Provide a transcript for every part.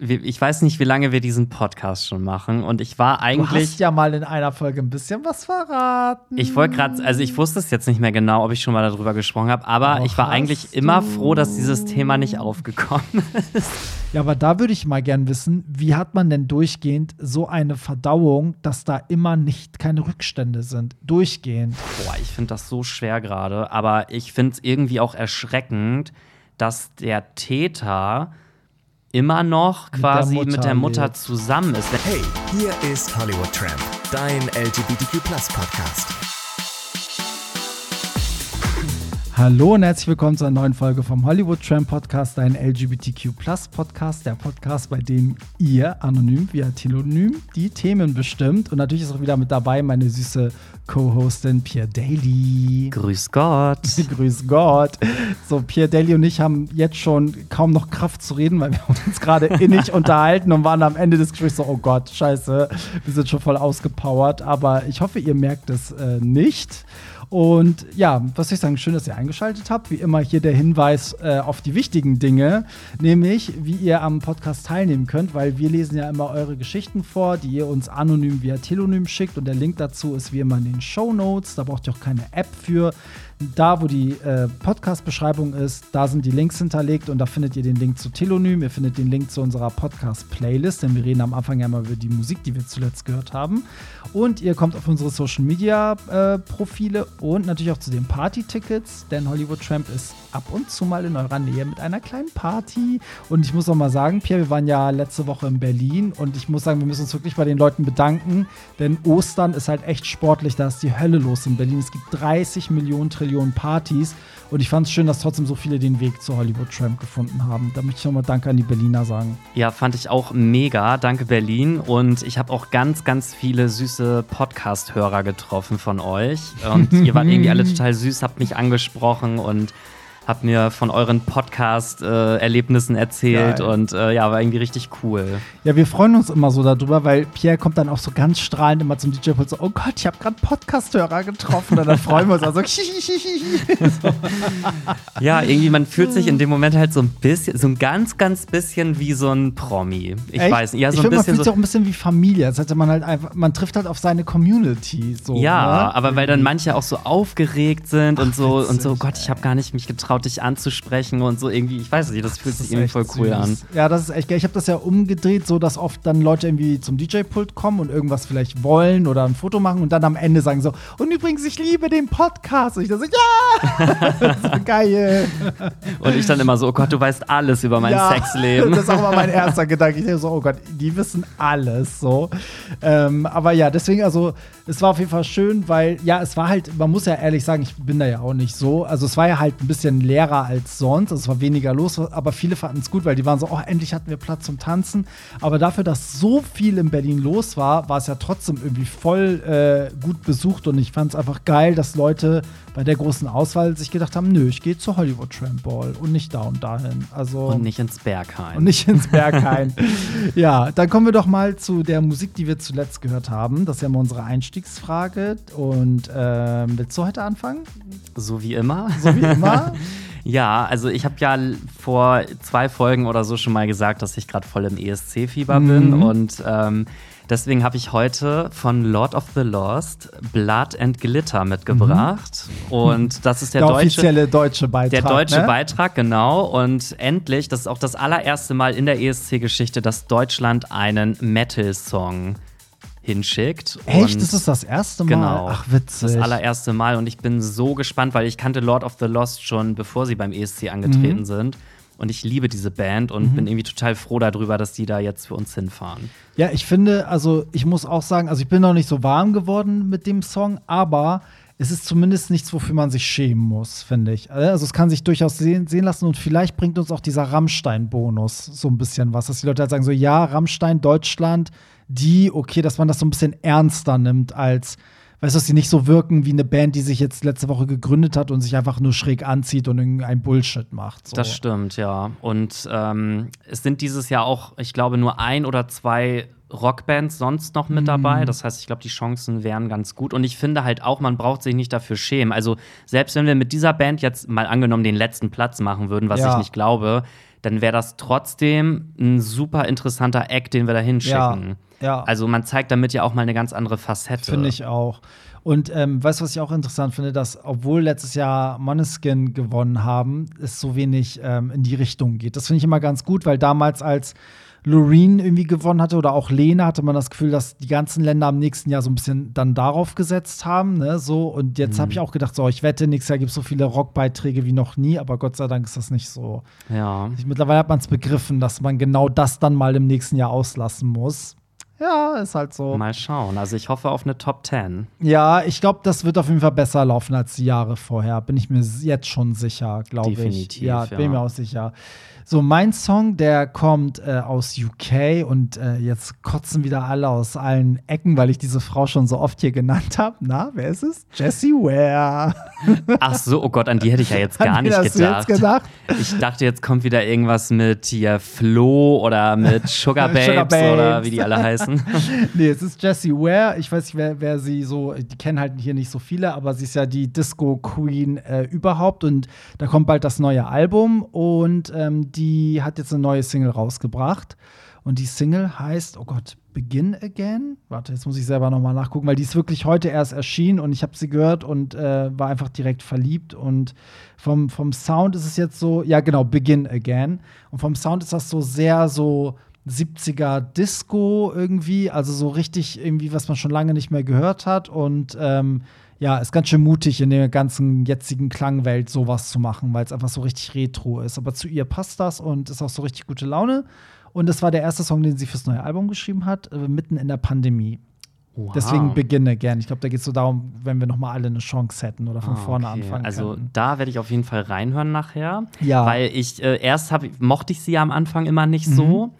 ich weiß nicht, wie lange wir diesen Podcast schon machen. Und ich war eigentlich. Du hast ja mal in einer Folge ein bisschen was verraten. Ich wollte gerade, also ich wusste es jetzt nicht mehr genau, ob ich schon mal darüber gesprochen habe, aber Och, ich war eigentlich du? immer froh, dass dieses Thema nicht aufgekommen ist. Ja, aber da würde ich mal gern wissen, wie hat man denn durchgehend so eine Verdauung, dass da immer nicht keine Rückstände sind? Durchgehend. Boah, ich finde das so schwer gerade, aber ich finde es irgendwie auch erschreckend, dass der Täter immer noch quasi mit der Mutter, mit der Mutter zusammen ist. Hey, hier ist Hollywood Tramp, dein LGBTQ Podcast. Hallo und herzlich willkommen zu einer neuen Folge vom Hollywood Tram Podcast, dein LGBTQ Podcast, der Podcast, bei dem ihr anonym via Telonym die Themen bestimmt. Und natürlich ist auch wieder mit dabei meine süße Co-Hostin Pierre Daly. Grüß Gott. Grüß Gott. So, Pierre Daly und ich haben jetzt schon kaum noch Kraft zu reden, weil wir uns gerade innig unterhalten und waren am Ende des Gesprächs so, oh Gott, scheiße, wir sind schon voll ausgepowert. Aber ich hoffe, ihr merkt es äh, nicht. Und ja, was soll ich sagen, schön, dass ihr eingeschaltet habt. Wie immer hier der Hinweis äh, auf die wichtigen Dinge, nämlich wie ihr am Podcast teilnehmen könnt, weil wir lesen ja immer eure Geschichten vor, die ihr uns anonym via Telonym schickt. Und der Link dazu ist wie immer in den Show Notes. Da braucht ihr auch keine App für. Da, wo die äh, Podcast-Beschreibung ist, da sind die Links hinterlegt und da findet ihr den Link zu Telonym, ihr findet den Link zu unserer Podcast-Playlist, denn wir reden am Anfang ja mal über die Musik, die wir zuletzt gehört haben. Und ihr kommt auf unsere Social-Media-Profile äh, und natürlich auch zu den Party-Tickets, denn Hollywood Tramp ist ab und zu mal in eurer Nähe mit einer kleinen Party. Und ich muss auch mal sagen, Pierre, wir waren ja letzte Woche in Berlin und ich muss sagen, wir müssen uns wirklich bei den Leuten bedanken, denn Ostern ist halt echt sportlich, da ist die Hölle los in Berlin. Es gibt 30 Millionen Trillionen Millionen Partys. Und ich fand es schön, dass trotzdem so viele den Weg zur Hollywood Tramp gefunden haben. Da möchte ich nochmal Danke an die Berliner sagen. Ja, fand ich auch mega. Danke, Berlin. Und ich habe auch ganz, ganz viele süße Podcast-Hörer getroffen von euch. Und ihr wart irgendwie alle total süß, habt mich angesprochen und habt mir von euren Podcast-Erlebnissen äh, erzählt Geil. und äh, ja, war irgendwie richtig cool. Ja, wir freuen uns immer so darüber, weil Pierre kommt dann auch so ganz strahlend immer zum DJ-Pult so, oh Gott, ich habe gerade Podcast-Hörer getroffen und dann freuen wir uns also. so. Ja, irgendwie, man fühlt sich in dem Moment halt so ein bisschen, so ein ganz, ganz bisschen wie so ein Promi. Ich Echt? weiß nicht, ja, so ich ein find, bisschen. Man fühlt sich auch ein bisschen wie Familie. Das heißt, man halt einfach, man trifft halt auf seine Community. So, ja, ne? aber weil dann manche auch so aufgeregt sind Ach, und so witzig, und so, Gott, ich habe gar nicht mich getraut traut, dich anzusprechen und so irgendwie, ich weiß nicht, das fühlt das sich irgendwie voll cool süß. an. Ja, das ist echt geil. Ich habe das ja umgedreht, so dass oft dann Leute irgendwie zum DJ-Pult kommen und irgendwas vielleicht wollen oder ein Foto machen und dann am Ende sagen so, und übrigens, ich liebe den Podcast. Und ich dann so, ja! so geil. und ich dann immer so, oh Gott, du weißt alles über mein ja, Sexleben. das ist auch immer mein erster Gedanke. Ich denke so, oh Gott, die wissen alles so. Ähm, aber ja, deswegen, also, es war auf jeden Fall schön, weil, ja, es war halt, man muss ja ehrlich sagen, ich bin da ja auch nicht so. Also, es war ja halt ein bisschen leerer als sonst. Es war weniger los, aber viele fanden es gut, weil die waren so, oh, endlich hatten wir Platz zum Tanzen. Aber dafür, dass so viel in Berlin los war, war es ja trotzdem irgendwie voll äh, gut besucht und ich fand es einfach geil, dass Leute bei der großen Auswahl sich gedacht haben, nö, ich gehe zur Hollywood Tramp Ball und nicht da und dahin. Also, und nicht ins Berghain. Und nicht ins Berghain. ja, dann kommen wir doch mal zu der Musik, die wir zuletzt gehört haben. Das ist ja mal unsere Einstiegsfrage. Und äh, willst du heute anfangen? So wie immer. So wie immer. Ja, also ich habe ja vor zwei Folgen oder so schon mal gesagt, dass ich gerade voll im ESC-Fieber mhm. bin und ähm, deswegen habe ich heute von Lord of the Lost Blood and Glitter mitgebracht mhm. und das ist der, der deutsche, offizielle deutsche Beitrag. Der deutsche ne? Beitrag, genau. Und endlich, das ist auch das allererste Mal in der ESC-Geschichte, dass Deutschland einen Metal-Song hinschickt. Echt? Das ist das erste Mal? Genau. Ach, witzig. Das allererste Mal. Und ich bin so gespannt, weil ich kannte Lord of the Lost schon, bevor sie beim ESC angetreten mhm. sind. Und ich liebe diese Band und mhm. bin irgendwie total froh darüber, dass die da jetzt für uns hinfahren. Ja, ich finde, also ich muss auch sagen, also ich bin noch nicht so warm geworden mit dem Song, aber es ist zumindest nichts, wofür man sich schämen muss, finde ich. Also es kann sich durchaus sehen, sehen, lassen und vielleicht bringt uns auch dieser Rammstein-Bonus so ein bisschen was, dass die Leute halt sagen so, ja, Rammstein, Deutschland, die, okay, dass man das so ein bisschen ernster nimmt als weißt du, dass sie nicht so wirken wie eine Band, die sich jetzt letzte Woche gegründet hat und sich einfach nur schräg anzieht und irgendein Bullshit macht. So. Das stimmt, ja. Und ähm, es sind dieses Jahr auch, ich glaube, nur ein oder zwei Rockbands sonst noch mit dabei. Mhm. Das heißt, ich glaube, die Chancen wären ganz gut. Und ich finde halt auch, man braucht sich nicht dafür schämen. Also, selbst wenn wir mit dieser Band jetzt mal angenommen den letzten Platz machen würden, was ja. ich nicht glaube, dann wäre das trotzdem ein super interessanter Act, den wir da hinschicken. Ja, ja. Also man zeigt damit ja auch mal eine ganz andere Facette. Finde ich auch. Und ähm, weißt du, was ich auch interessant finde, dass obwohl letztes Jahr Moneskin gewonnen haben, es so wenig ähm, in die Richtung geht. Das finde ich immer ganz gut, weil damals als Loreen irgendwie gewonnen hatte oder auch Lena, hatte man das Gefühl, dass die ganzen Länder am nächsten Jahr so ein bisschen dann darauf gesetzt haben. Ne? So, und jetzt Mhm. habe ich auch gedacht, so, ich wette, nächstes Jahr gibt es so viele Rockbeiträge wie noch nie, aber Gott sei Dank ist das nicht so. Ja. Ich, mittlerweile hat man es begriffen, dass man genau das dann mal im nächsten Jahr auslassen muss. Ja, ist halt so. Mal schauen. Also ich hoffe auf eine Top 10. Ja, ich glaube, das wird auf jeden Fall besser laufen als die Jahre vorher. Bin ich mir jetzt schon sicher, glaube ich. Definitiv, Ja, ja. bin mir auch sicher. So, mein Song, der kommt äh, aus UK und äh, jetzt kotzen wieder alle aus allen Ecken, weil ich diese Frau schon so oft hier genannt habe. Na, wer ist es? Jessie Ware. Ach so, oh Gott, an die hätte ich ja jetzt gar nicht gedacht. gedacht? Ich dachte, jetzt kommt wieder irgendwas mit hier Flo oder mit Sugar Babes, Sugar Babes. oder wie die alle heißen. nee, es ist Jessie Ware. Ich weiß nicht, wer, wer sie so, die kennen halt hier nicht so viele, aber sie ist ja die Disco-Queen äh, überhaupt und da kommt bald das neue Album und ähm, die hat jetzt eine neue Single rausgebracht. Und die Single heißt, oh Gott, Begin Again? Warte, jetzt muss ich selber nochmal nachgucken, weil die ist wirklich heute erst erschienen und ich habe sie gehört und äh, war einfach direkt verliebt. Und vom, vom Sound ist es jetzt so, ja genau, Begin Again. Und vom Sound ist das so sehr so 70er Disco irgendwie, also so richtig irgendwie, was man schon lange nicht mehr gehört hat. Und ähm, ja, ist ganz schön mutig in der ganzen jetzigen Klangwelt sowas zu machen, weil es einfach so richtig retro ist. Aber zu ihr passt das und ist auch so richtig gute Laune. Und das war der erste Song, den sie fürs neue Album geschrieben hat, äh, mitten in der Pandemie. Wow. Deswegen Begin Again. Ich glaube, da geht es so darum, wenn wir noch mal alle eine Chance hätten oder von Ah, vorne okay. anfangen Also könnten. da werde ich auf jeden Fall reinhören nachher. Ja. Weil ich äh, erst hab, mochte ich sie ja am Anfang immer nicht Mhm. so.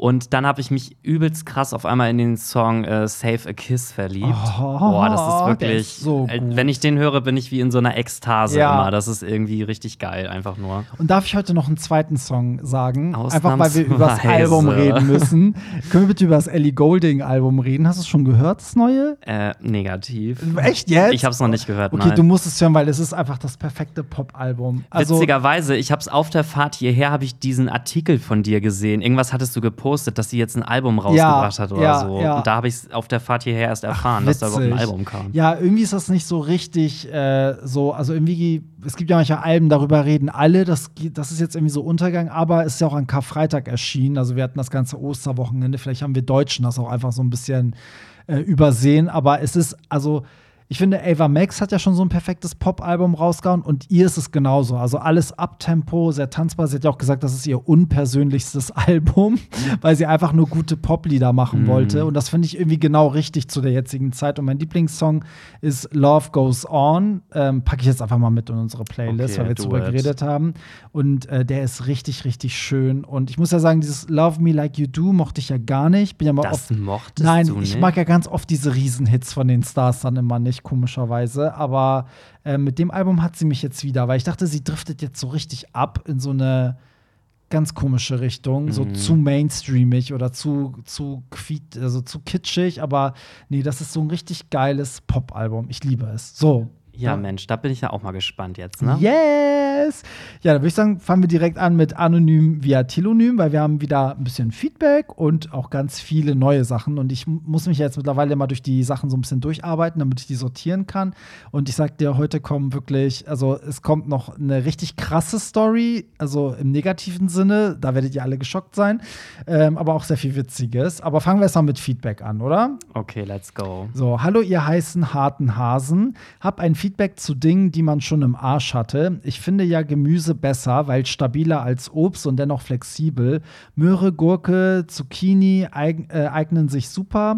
Und dann habe ich mich übelst krass auf einmal in den Song äh, Save a Kiss verliebt. Oh, Boah, das ist der wirklich. ist so äh, wenn ich den höre, bin ich wie in so einer Ekstase Ja. immer. Das ist irgendwie richtig geil, einfach nur. Und darf ich heute noch einen zweiten Song sagen? Einfach weil wir über das. Album reden müssen. Können wir bitte über das Ellie Golding-Album reden? Hast du es schon gehört, das neue? Äh, negativ. Echt jetzt? Ich habe es noch nicht gehört. Okay, nein. du musst es hören, weil es ist einfach das perfekte Pop-Album. Also, Witzigerweise, ich habe es auf der Fahrt hierher, habe ich diesen Artikel von dir gesehen. Irgendwas hattest du gepostet, dass sie jetzt ein Album rausgebracht hat oder ja, so. ja. Und da habe ich es auf der Fahrt hierher erst erfahren, dass da überhaupt ein. Album kam. Ja, irgendwie ist das nicht so richtig äh, so, also irgendwie, es gibt ja manchmal Alben, darüber reden alle, das, das ist jetzt irgendwie so Untergang, aber es ist ja auch an Karfreitag erschienen, also wir hatten das ganze Osterwochenende, vielleicht haben wir Deutschen das auch einfach so ein bisschen äh, übersehen, aber es ist, also ich finde, Ava Max hat ja schon so ein perfektes Pop-Album rausgehauen und ihr ist es genauso. Also alles Abtempo, sehr tanzbar. Sie hat ja auch gesagt, das ist ihr unpersönlichstes Album, weil sie einfach nur gute Poplieder machen wollte. Und das finde ich irgendwie genau richtig zu der jetzigen Zeit. Und mein Lieblingssong ist Love Goes On. Ähm, Packe ich jetzt einfach mal mit in unsere Playlist, Okay, weil wir jetzt drüber geredet haben. Und äh, der ist richtig, richtig schön. Und ich muss ja sagen, dieses Love Me Like You Do mochte ich ja gar nicht. Bin ja mal Das oft mochtest Nein, du ich nicht? mag ja ganz oft diese Riesenhits von den Stars dann immer nicht, komischerweise. Aber äh, mit dem Album hat sie mich jetzt wieder, weil ich dachte, sie driftet jetzt so richtig ab in so eine ganz komische Richtung, so Mhm. zu mainstreamig oder zu, zu, quiet, also zu kitschig. Aber nee, das ist so ein richtig geiles Pop-Album. Ich liebe es. So. Ja, Mensch, da bin ich ja auch mal gespannt jetzt, ne? Yes! Ja, dann würde ich sagen, fangen wir direkt an mit Anonym via Telonym, weil wir haben wieder ein bisschen Feedback und auch ganz viele neue Sachen. Und ich muss mich jetzt mittlerweile mal durch die Sachen so ein bisschen durcharbeiten, damit ich die sortieren kann. Und ich sag dir, heute kommen wirklich, also es kommt noch eine richtig krasse Story, also im negativen Sinne, da werdet ihr alle geschockt sein, ähm, aber auch sehr viel Witziges. Aber fangen wir erst mal mit Feedback an, oder? Okay, let's go. So, hallo ihr heißen harten Hasen. Hab ein Feedback zu Dingen, die man schon im Arsch hatte. Ich finde ja Gemüse besser, weil stabiler als Obst und dennoch flexibel. Möhre, Gurke, Zucchini äh, eignen sich super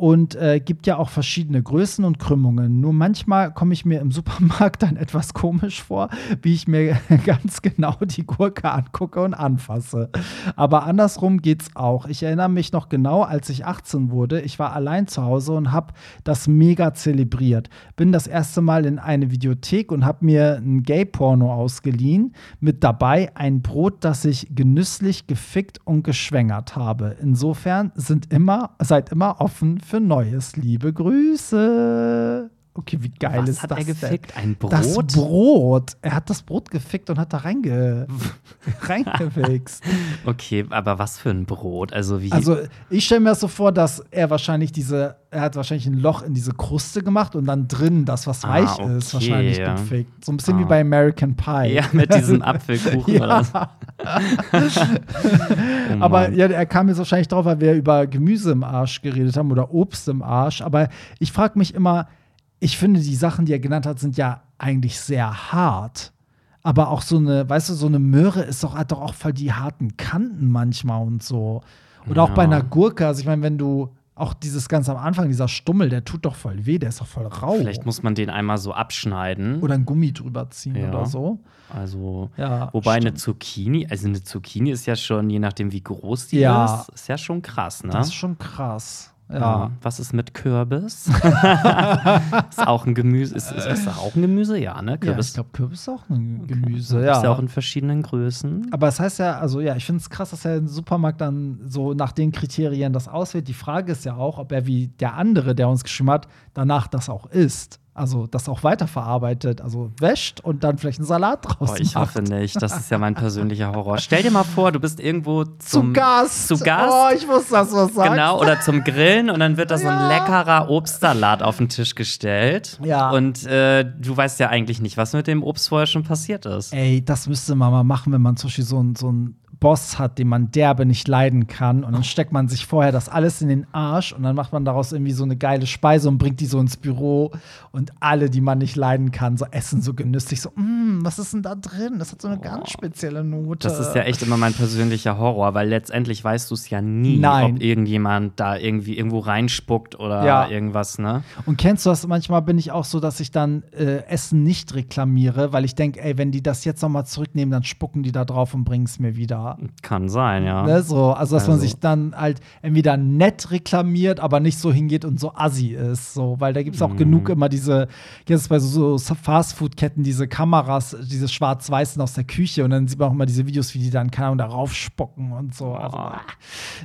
und äh, gibt ja auch verschiedene Größen und Krümmungen. Nur manchmal komme ich mir im Supermarkt dann etwas komisch vor, wie ich mir ganz genau die Gurke angucke und anfasse. Aber andersrum geht's auch. Ich erinnere mich noch genau, als ich 18 wurde. Ich war allein zu Hause und habe das mega zelebriert. Bin das erste Mal in eine Videothek und habe mir ein Gay-Porno ausgeliehen. Mit dabei ein Brot, das ich genüsslich gefickt und geschwängert habe. Insofern sind immer, seid immer offen für Neues. Liebe Grüße. Okay, wie geil Was ist hat das er denn? gefickt? Ein Brot? Das Brot. Er hat das Brot gefickt und hat da reinge reingewichst. Okay, aber was für ein Brot? Also wie. Also ich stelle mir das so vor, dass er wahrscheinlich diese, er hat wahrscheinlich ein Loch in diese Kruste gemacht und dann drin das, was Ah, weich ist, okay. wahrscheinlich gefickt. So ein bisschen wie Ah. bei American Pie. ja, mit diesem Apfelkuchen Ja. oder so. Oh Aber ja, er kam jetzt wahrscheinlich drauf, weil wir über Gemüse im Arsch geredet haben oder Obst im Arsch. Aber ich frage mich immer, ich finde, die Sachen, die er genannt hat, sind ja eigentlich sehr hart. Aber auch so eine, weißt du, so eine Möhre ist doch, hat doch auch voll die harten Kanten manchmal und so. Oder auch Ja. bei einer Gurke, also ich meine, wenn du auch dieses ganz am Anfang, dieser Stummel, der tut doch voll weh, der ist doch voll rau. Vielleicht muss man den einmal so abschneiden. oder ein Gummi drüber ziehen Ja. oder so. Also, Ja, wobei eine stimmt. Zucchini, also eine Zucchini ist ja schon, je nachdem wie groß die Ja. ist, ist ja schon krass, ne? Das ist schon krass. Ja. Ja. Was ist mit Kürbis? ist auch ein Gemüse. Ist, ist, ist das auch ein Gemüse? Ja, ne? Ja, Kürbis. ich glaube, Kürbis ist auch ein Gemüse. Ist Ja. ja auch in verschiedenen Größen. Aber es heißt ja, also ja, ich finde es krass, dass er im Supermarkt dann so nach den Kriterien das auswählt. Die Frage ist ja auch, ob er wie der andere, der uns geschrieben hat, danach das auch isst. Also das auch weiterverarbeitet, also wäscht und dann vielleicht einen Salat draus Oh, ich macht. hoffe nicht. Das ist ja mein persönlicher Horror. Stell dir mal vor, du bist irgendwo Zu zum, Gast. Zu Gast. Oh, ich wusste, dass du was sagst. Genau, oder zum Grillen und dann wird da so ein leckerer Obstsalat auf den Tisch gestellt. Ja. Und äh, du weißt ja eigentlich nicht, was mit dem Obst vorher schon passiert ist. Ey, das müsste man mal machen, wenn man zum Beispiel so einen so einen Boss hat, den man derbe nicht leiden kann. Und dann steckt man sich vorher das alles in den Arsch und dann macht man daraus irgendwie so eine geile Speise und bringt die so ins Büro. Und alle, die man nicht leiden kann, so essen so genüsslich. So, mm, was ist denn da drin? Das hat so eine ganz spezielle Note. Das ist ja echt immer mein persönlicher Horror, weil letztendlich weißt du es ja nie, Nein. ob irgendjemand da irgendwie irgendwo reinspuckt oder Ja. irgendwas, ne? Und kennst du das? Manchmal bin ich auch so, dass ich dann äh, Essen nicht reklamiere, weil ich denke, ey, wenn die das jetzt noch mal zurücknehmen, dann spucken die da drauf und bringen es mir wieder. Kann sein, ja. Ne, so, also, dass man Also. sich dann halt entweder nett reklamiert, aber nicht so hingeht und so assi ist. So, weil da gibt es auch Mhm. genug immer diese, jetzt bei so, so Fastfood-Ketten, diese Kameras, diese schwarz-weißen aus der Küche und dann sieht man auch immer diese Videos, wie die dann, keine Ahnung, da raufspucken und so. Also, ah.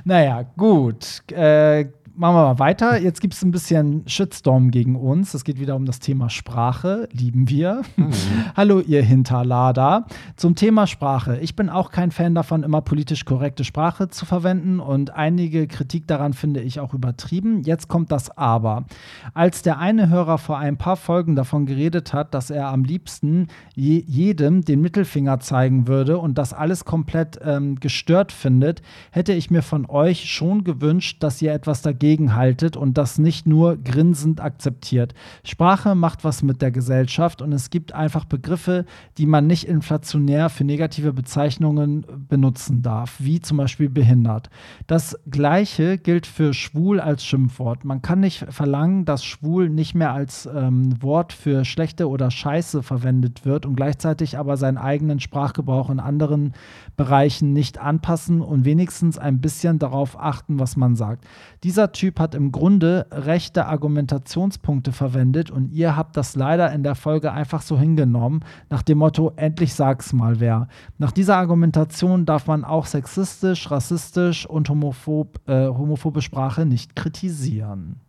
Naja, gut. Äh, Machen wir mal weiter. Jetzt gibt es ein bisschen Shitstorm gegen uns. Es geht wieder um das Thema Sprache. Lieben wir. Hallo, ihr Hinterlader. Zum Thema Sprache. Ich bin auch kein Fan davon, immer politisch korrekte Sprache zu verwenden und einige Kritik daran finde ich auch übertrieben. Jetzt kommt das Aber. Als der eine Hörer vor ein paar Folgen davon geredet hat, dass er am liebsten je jedem den Mittelfinger zeigen würde und das alles komplett ähm, gestört findet, hätte ich mir von euch schon gewünscht, dass ihr etwas dagegen haltet und das nicht nur grinsend akzeptiert. Sprache macht was mit der Gesellschaft und es gibt einfach Begriffe, die man nicht inflationär für negative Bezeichnungen benutzen darf, wie zum Beispiel behindert. Das gleiche gilt für schwul als Schimpfwort. Man kann nicht verlangen, dass schwul nicht mehr als ähm, Wort für schlechte oder scheiße verwendet wird und gleichzeitig aber seinen eigenen Sprachgebrauch in anderen Bereichen nicht anpassen und wenigstens ein bisschen darauf achten, was man sagt. Dieser Typ hat im Grunde rechte Argumentationspunkte verwendet und ihr habt das leider in der Folge einfach so hingenommen, nach dem Motto, endlich sag's mal wer. Nach dieser Argumentation darf man auch sexistisch, rassistisch und homophob, äh, homophobe Sprache nicht kritisieren.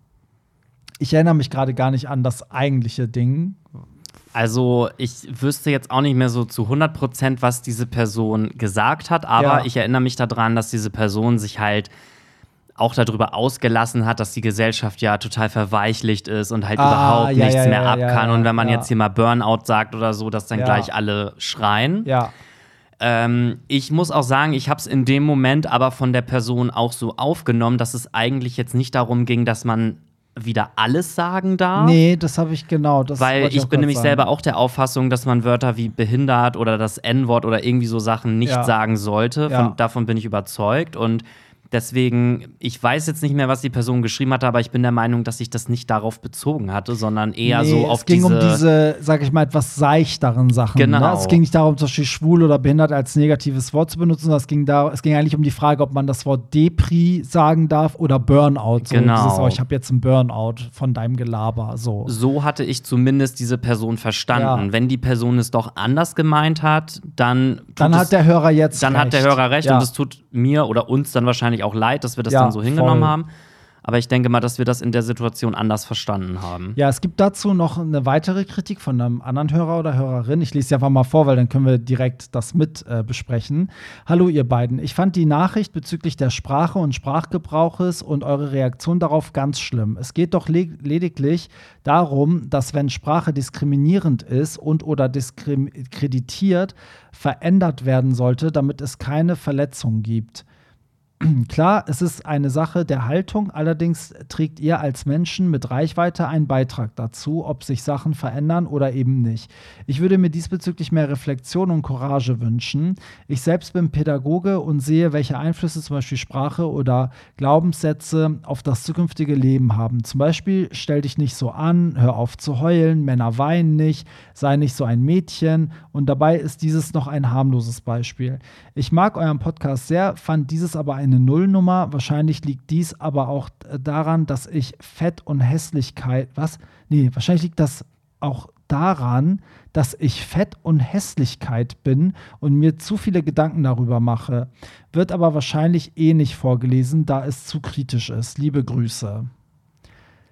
Ich erinnere mich gerade gar nicht an das eigentliche Ding. Also, ich wüsste jetzt auch nicht mehr so zu 100 Prozent, was diese Person gesagt hat, aber Ja. ich erinnere mich daran, dass diese Person sich halt auch darüber ausgelassen hat, dass die Gesellschaft ja total verweichlicht ist und halt Ah, überhaupt ja, nichts ja, mehr ab kann. und wenn man jetzt hier mal Burnout sagt oder so, dass dann gleich alle schreien. Ja. Ähm, ich muss auch sagen, ich habe es in dem Moment aber von der Person auch so aufgenommen, dass es eigentlich jetzt nicht darum ging, dass man wieder alles sagen darf. Nee, das habe ich genau. Das Weil ich, auch bin nämlich sagen. selber auch der Auffassung, dass man Wörter wie behindert oder das N-Wort oder irgendwie so Sachen nicht Ja. sagen sollte. Ja. Von, davon bin ich überzeugt. Und deswegen, ich weiß jetzt nicht mehr, was die Person geschrieben hatte, aber ich bin der Meinung, dass sich das nicht darauf bezogen hatte, sondern eher nee, so auf es ging diese. um diese, sag ich mal, etwas seichteren Sachen. Genau. Ne? Es ging nicht darum, zum Beispiel schwul oder behindert als negatives Wort zu benutzen, sondern es ging, da, es ging eigentlich um die Frage, ob man das Wort Depri sagen darf oder Burnout. So Genau. Dieses, oh, ich habe jetzt einen Burnout von deinem Gelaber. So. so hatte ich zumindest diese Person verstanden. Ja. Wenn die Person es doch anders gemeint hat, dann. Dann hat der Hörer jetzt dann recht. hat der Hörer recht Ja. und es tut mir oder uns dann wahrscheinlich auch leid, dass wir das Ja, dann so hingenommen voll. haben. Aber ich denke mal, dass wir das in der Situation anders verstanden haben. Ja, es gibt dazu noch eine weitere Kritik von einem anderen Hörer oder Hörerin. Ich lese sie einfach mal vor, weil dann können wir direkt das mit äh, besprechen. Hallo, ihr beiden. Ich fand die Nachricht bezüglich der Sprache und Sprachgebrauches und eure Reaktion darauf ganz schlimm. Es geht doch le lediglich darum, dass wenn Sprache diskriminierend ist und oder diskreditiert, verändert werden sollte, damit es keine Verletzungen gibt. Klar, es ist eine Sache der Haltung, allerdings trägt ihr als Menschen mit Reichweite einen Beitrag dazu, ob sich Sachen verändern oder eben nicht. Ich würde mir diesbezüglich mehr Reflexion und Courage wünschen. Ich selbst bin Pädagoge und sehe, welche Einflüsse zum Beispiel Sprache oder Glaubenssätze auf das zukünftige Leben haben. Zum Beispiel, stell dich nicht so an, hör auf zu heulen, Männer weinen nicht, sei nicht so ein Mädchen und dabei ist dieses noch ein harmloses Beispiel. Ich mag euren Podcast sehr, fand dieses aber ein eine Nullnummer. Wahrscheinlich liegt dies aber auch daran, dass ich Fett und Hässlichkeit, was? Nee, wahrscheinlich liegt das auch daran, dass ich Fett und Hässlichkeit bin und mir zu viele Gedanken darüber mache. Wird aber wahrscheinlich eh nicht vorgelesen, da es zu kritisch ist. Liebe Grüße.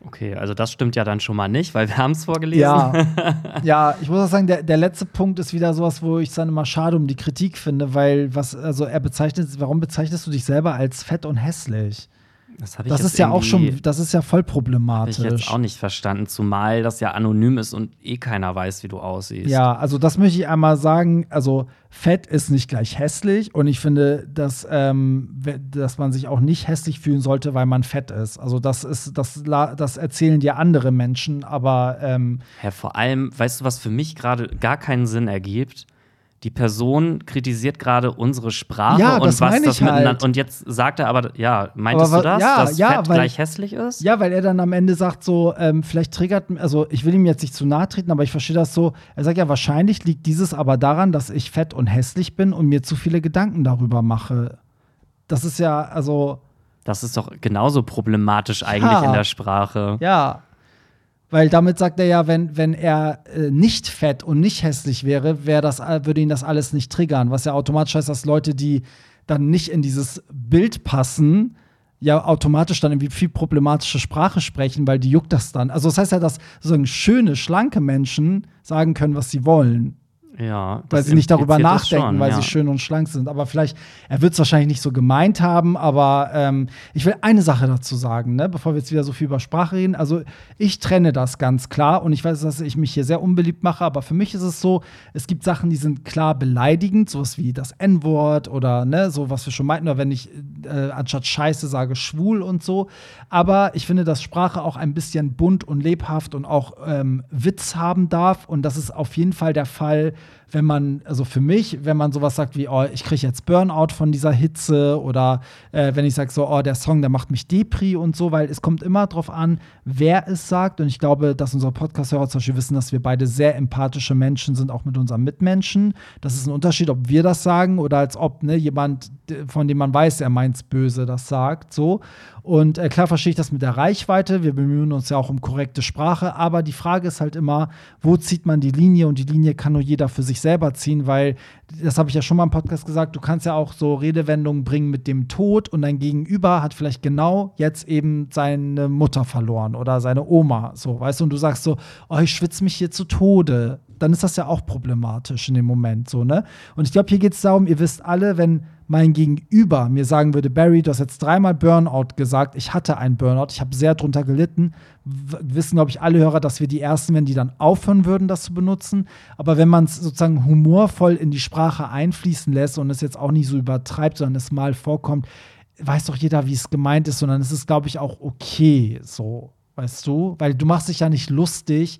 Okay, also das stimmt ja dann schon mal nicht, weil wir haben es vorgelesen. Ja, ja, ich muss auch sagen, der, der letzte Punkt ist wieder sowas, wo ich es dann immer schade um die Kritik finde, weil was, also er bezeichnet, warum bezeichnest du dich selber als fett und hässlich? Das, das ist ja auch schon, das ist ja voll problematisch. Hab ich jetzt auch nicht verstanden, zumal das ja anonym ist und eh keiner weiß, wie du aussiehst. Ja, also das möchte ich einmal sagen. Also fett ist nicht gleich hässlich und ich finde, dass, ähm, dass man sich auch nicht hässlich fühlen sollte, weil man fett ist. Also das ist, das, das erzählen dir andere Menschen, aber ähm ja, vor allem, weißt du, was für mich gerade gar keinen Sinn ergibt? Die Person kritisiert gerade unsere Sprache ja, und was das miteinander. Halt. Und jetzt sagt er aber, ja, meintest aber, du das, ja, dass ja, Fett weil, gleich hässlich ist? Ja, weil er dann am Ende sagt so, ähm, vielleicht triggert, also ich will ihm jetzt nicht zu nahe treten, aber ich verstehe das so. Er sagt ja, wahrscheinlich liegt dieses aber daran, dass ich fett und hässlich bin und mir zu viele Gedanken darüber mache. Das ist ja, also. Das ist doch genauso problematisch eigentlich in der Sprache. Ja, weil damit sagt er ja, wenn, wenn er äh, nicht fett und nicht hässlich wäre, wär das, äh, würde ihn das alles nicht triggern. Was ja automatisch heißt, dass Leute, die dann nicht in dieses Bild passen, ja automatisch dann irgendwie viel problematische Sprache sprechen, weil die juckt das dann. Also das heißt ja, dass sozusagen schöne, schlanke Menschen sagen können, was sie wollen. Ja, weil sie nicht darüber nachdenken, schon, weil ja. sie schön und schlank sind. Aber vielleicht, er wird es wahrscheinlich nicht so gemeint haben, aber ähm, ich will eine Sache dazu sagen, ne, bevor wir jetzt wieder so viel über Sprache reden. Also ich trenne das ganz klar und ich weiß, dass ich mich hier sehr unbeliebt mache, aber für mich ist es so, es gibt Sachen, die sind klar beleidigend, sowas wie das N-Wort oder ne, so was wir schon meinten, oder wenn ich äh, anstatt Scheiße sage schwul und so. Aber ich finde, dass Sprache auch ein bisschen bunt und lebhaft und auch ähm, Witz haben darf und das ist auf jeden Fall der Fall wenn man, also für mich, wenn man sowas sagt wie, oh, ich kriege jetzt Burnout von dieser Hitze oder äh, wenn ich sage so, oh, der Song, der macht mich Depri und so, weil es kommt immer drauf an, wer es sagt. Und ich glaube, dass unsere Podcast-Hörer zum Beispiel wissen, dass wir beide sehr empathische Menschen sind, auch mit unseren Mitmenschen. Das ist ein Unterschied, ob wir das sagen oder als ob ne, jemand, von dem man weiß, er meint es böse, das sagt. So. Und äh, klar verstehe ich das mit der Reichweite. Wir bemühen uns ja auch um korrekte Sprache. Aber die Frage ist halt immer, wo zieht man die Linie? Und die Linie kann nur jeder für sich selber ziehen, weil, das habe ich ja schon mal im Podcast gesagt, du kannst ja auch so Redewendungen bringen mit dem Tod und dein Gegenüber hat vielleicht genau jetzt eben seine Mutter verloren oder seine Oma. So, weißt du, und du sagst so, oh, ich schwitze mich hier zu Tode. Dann ist das ja auch problematisch in dem Moment, so, ne? Und ich glaube, hier geht es darum, ihr wisst alle, wenn mein Gegenüber mir sagen würde, Barry, du hast jetzt dreimal Burnout gesagt, ich hatte einen Burnout, ich habe sehr drunter gelitten, wissen, glaube ich, alle Hörer, dass wir die Ersten, wenn die dann aufhören würden, das zu benutzen. Aber wenn man es sozusagen humorvoll in die Sprache einfließen lässt und es jetzt auch nicht so übertreibt, sondern es mal vorkommt, weiß doch jeder, wie es gemeint ist, sondern es ist, glaube ich, auch okay so, weißt du? Weil du machst dich ja nicht lustig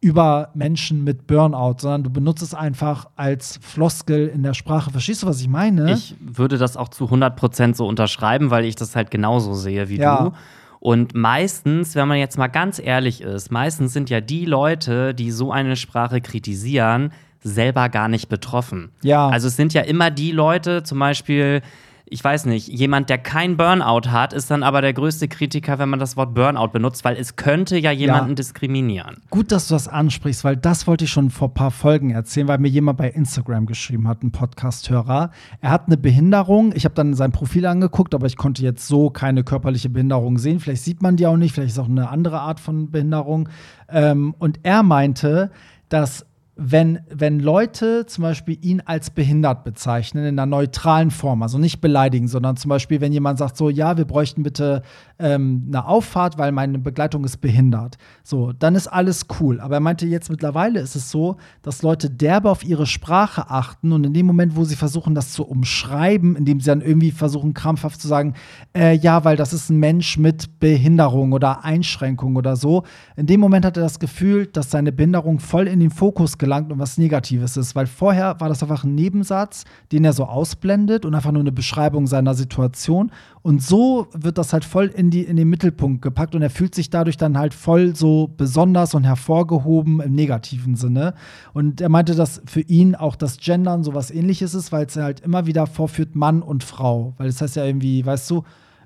über Menschen mit Burnout, sondern du benutzt es einfach als Floskel in der Sprache. Verstehst du, was ich meine? Ich würde das auch zu 100% so unterschreiben, weil ich das halt genauso sehe wie ja. du. Und meistens, wenn man jetzt mal ganz ehrlich ist, meistens sind ja die Leute, die so eine Sprache kritisieren, selber gar nicht betroffen. Ja. Also es sind ja immer die Leute, zum Beispiel, ich weiß nicht, jemand, der kein Burnout hat, ist dann aber der größte Kritiker, wenn man das Wort Burnout benutzt, weil es könnte ja jemanden ja. diskriminieren. Gut, dass du das ansprichst, weil das wollte ich schon vor ein paar Folgen erzählen, weil mir jemand bei Instagram geschrieben hat, ein Podcast-Hörer. Er hat eine Behinderung. Ich habe dann sein Profil angeguckt, aber ich konnte jetzt so keine körperliche Behinderung sehen. Vielleicht sieht man die auch nicht, vielleicht ist auch eine andere Art von Behinderung. Ähm, und er meinte, dass wenn, wenn Leute zum Beispiel ihn als behindert bezeichnen, in einer neutralen Form, also nicht beleidigen, sondern zum Beispiel, wenn jemand sagt, so, ja, wir bräuchten bitte ähm, eine Auffahrt, weil meine Begleitung ist behindert. So, dann ist alles cool. Aber er meinte, jetzt mittlerweile ist es so, dass Leute derbe auf ihre Sprache achten und in dem Moment, wo sie versuchen, das zu umschreiben, indem sie dann irgendwie versuchen, krampfhaft zu sagen, äh, ja, weil das ist ein Mensch mit Behinderung oder Einschränkung oder so, in dem Moment hat er das Gefühl, dass seine Behinderung voll in den Fokus gelangt und was Negatives ist. Weil vorher war das einfach ein Nebensatz, den er so ausblendet und einfach nur eine Beschreibung seiner Situation. Und so wird das halt voll in, die, in den Mittelpunkt gepackt und er fühlt sich dadurch dann halt voll so besonders und hervorgehoben im negativen Sinne. Und er meinte, dass für ihn auch das Gendern sowas ähnliches ist, weil es halt immer wieder vorführt Mann und Frau. Weil das heißt ja irgendwie, weißt du,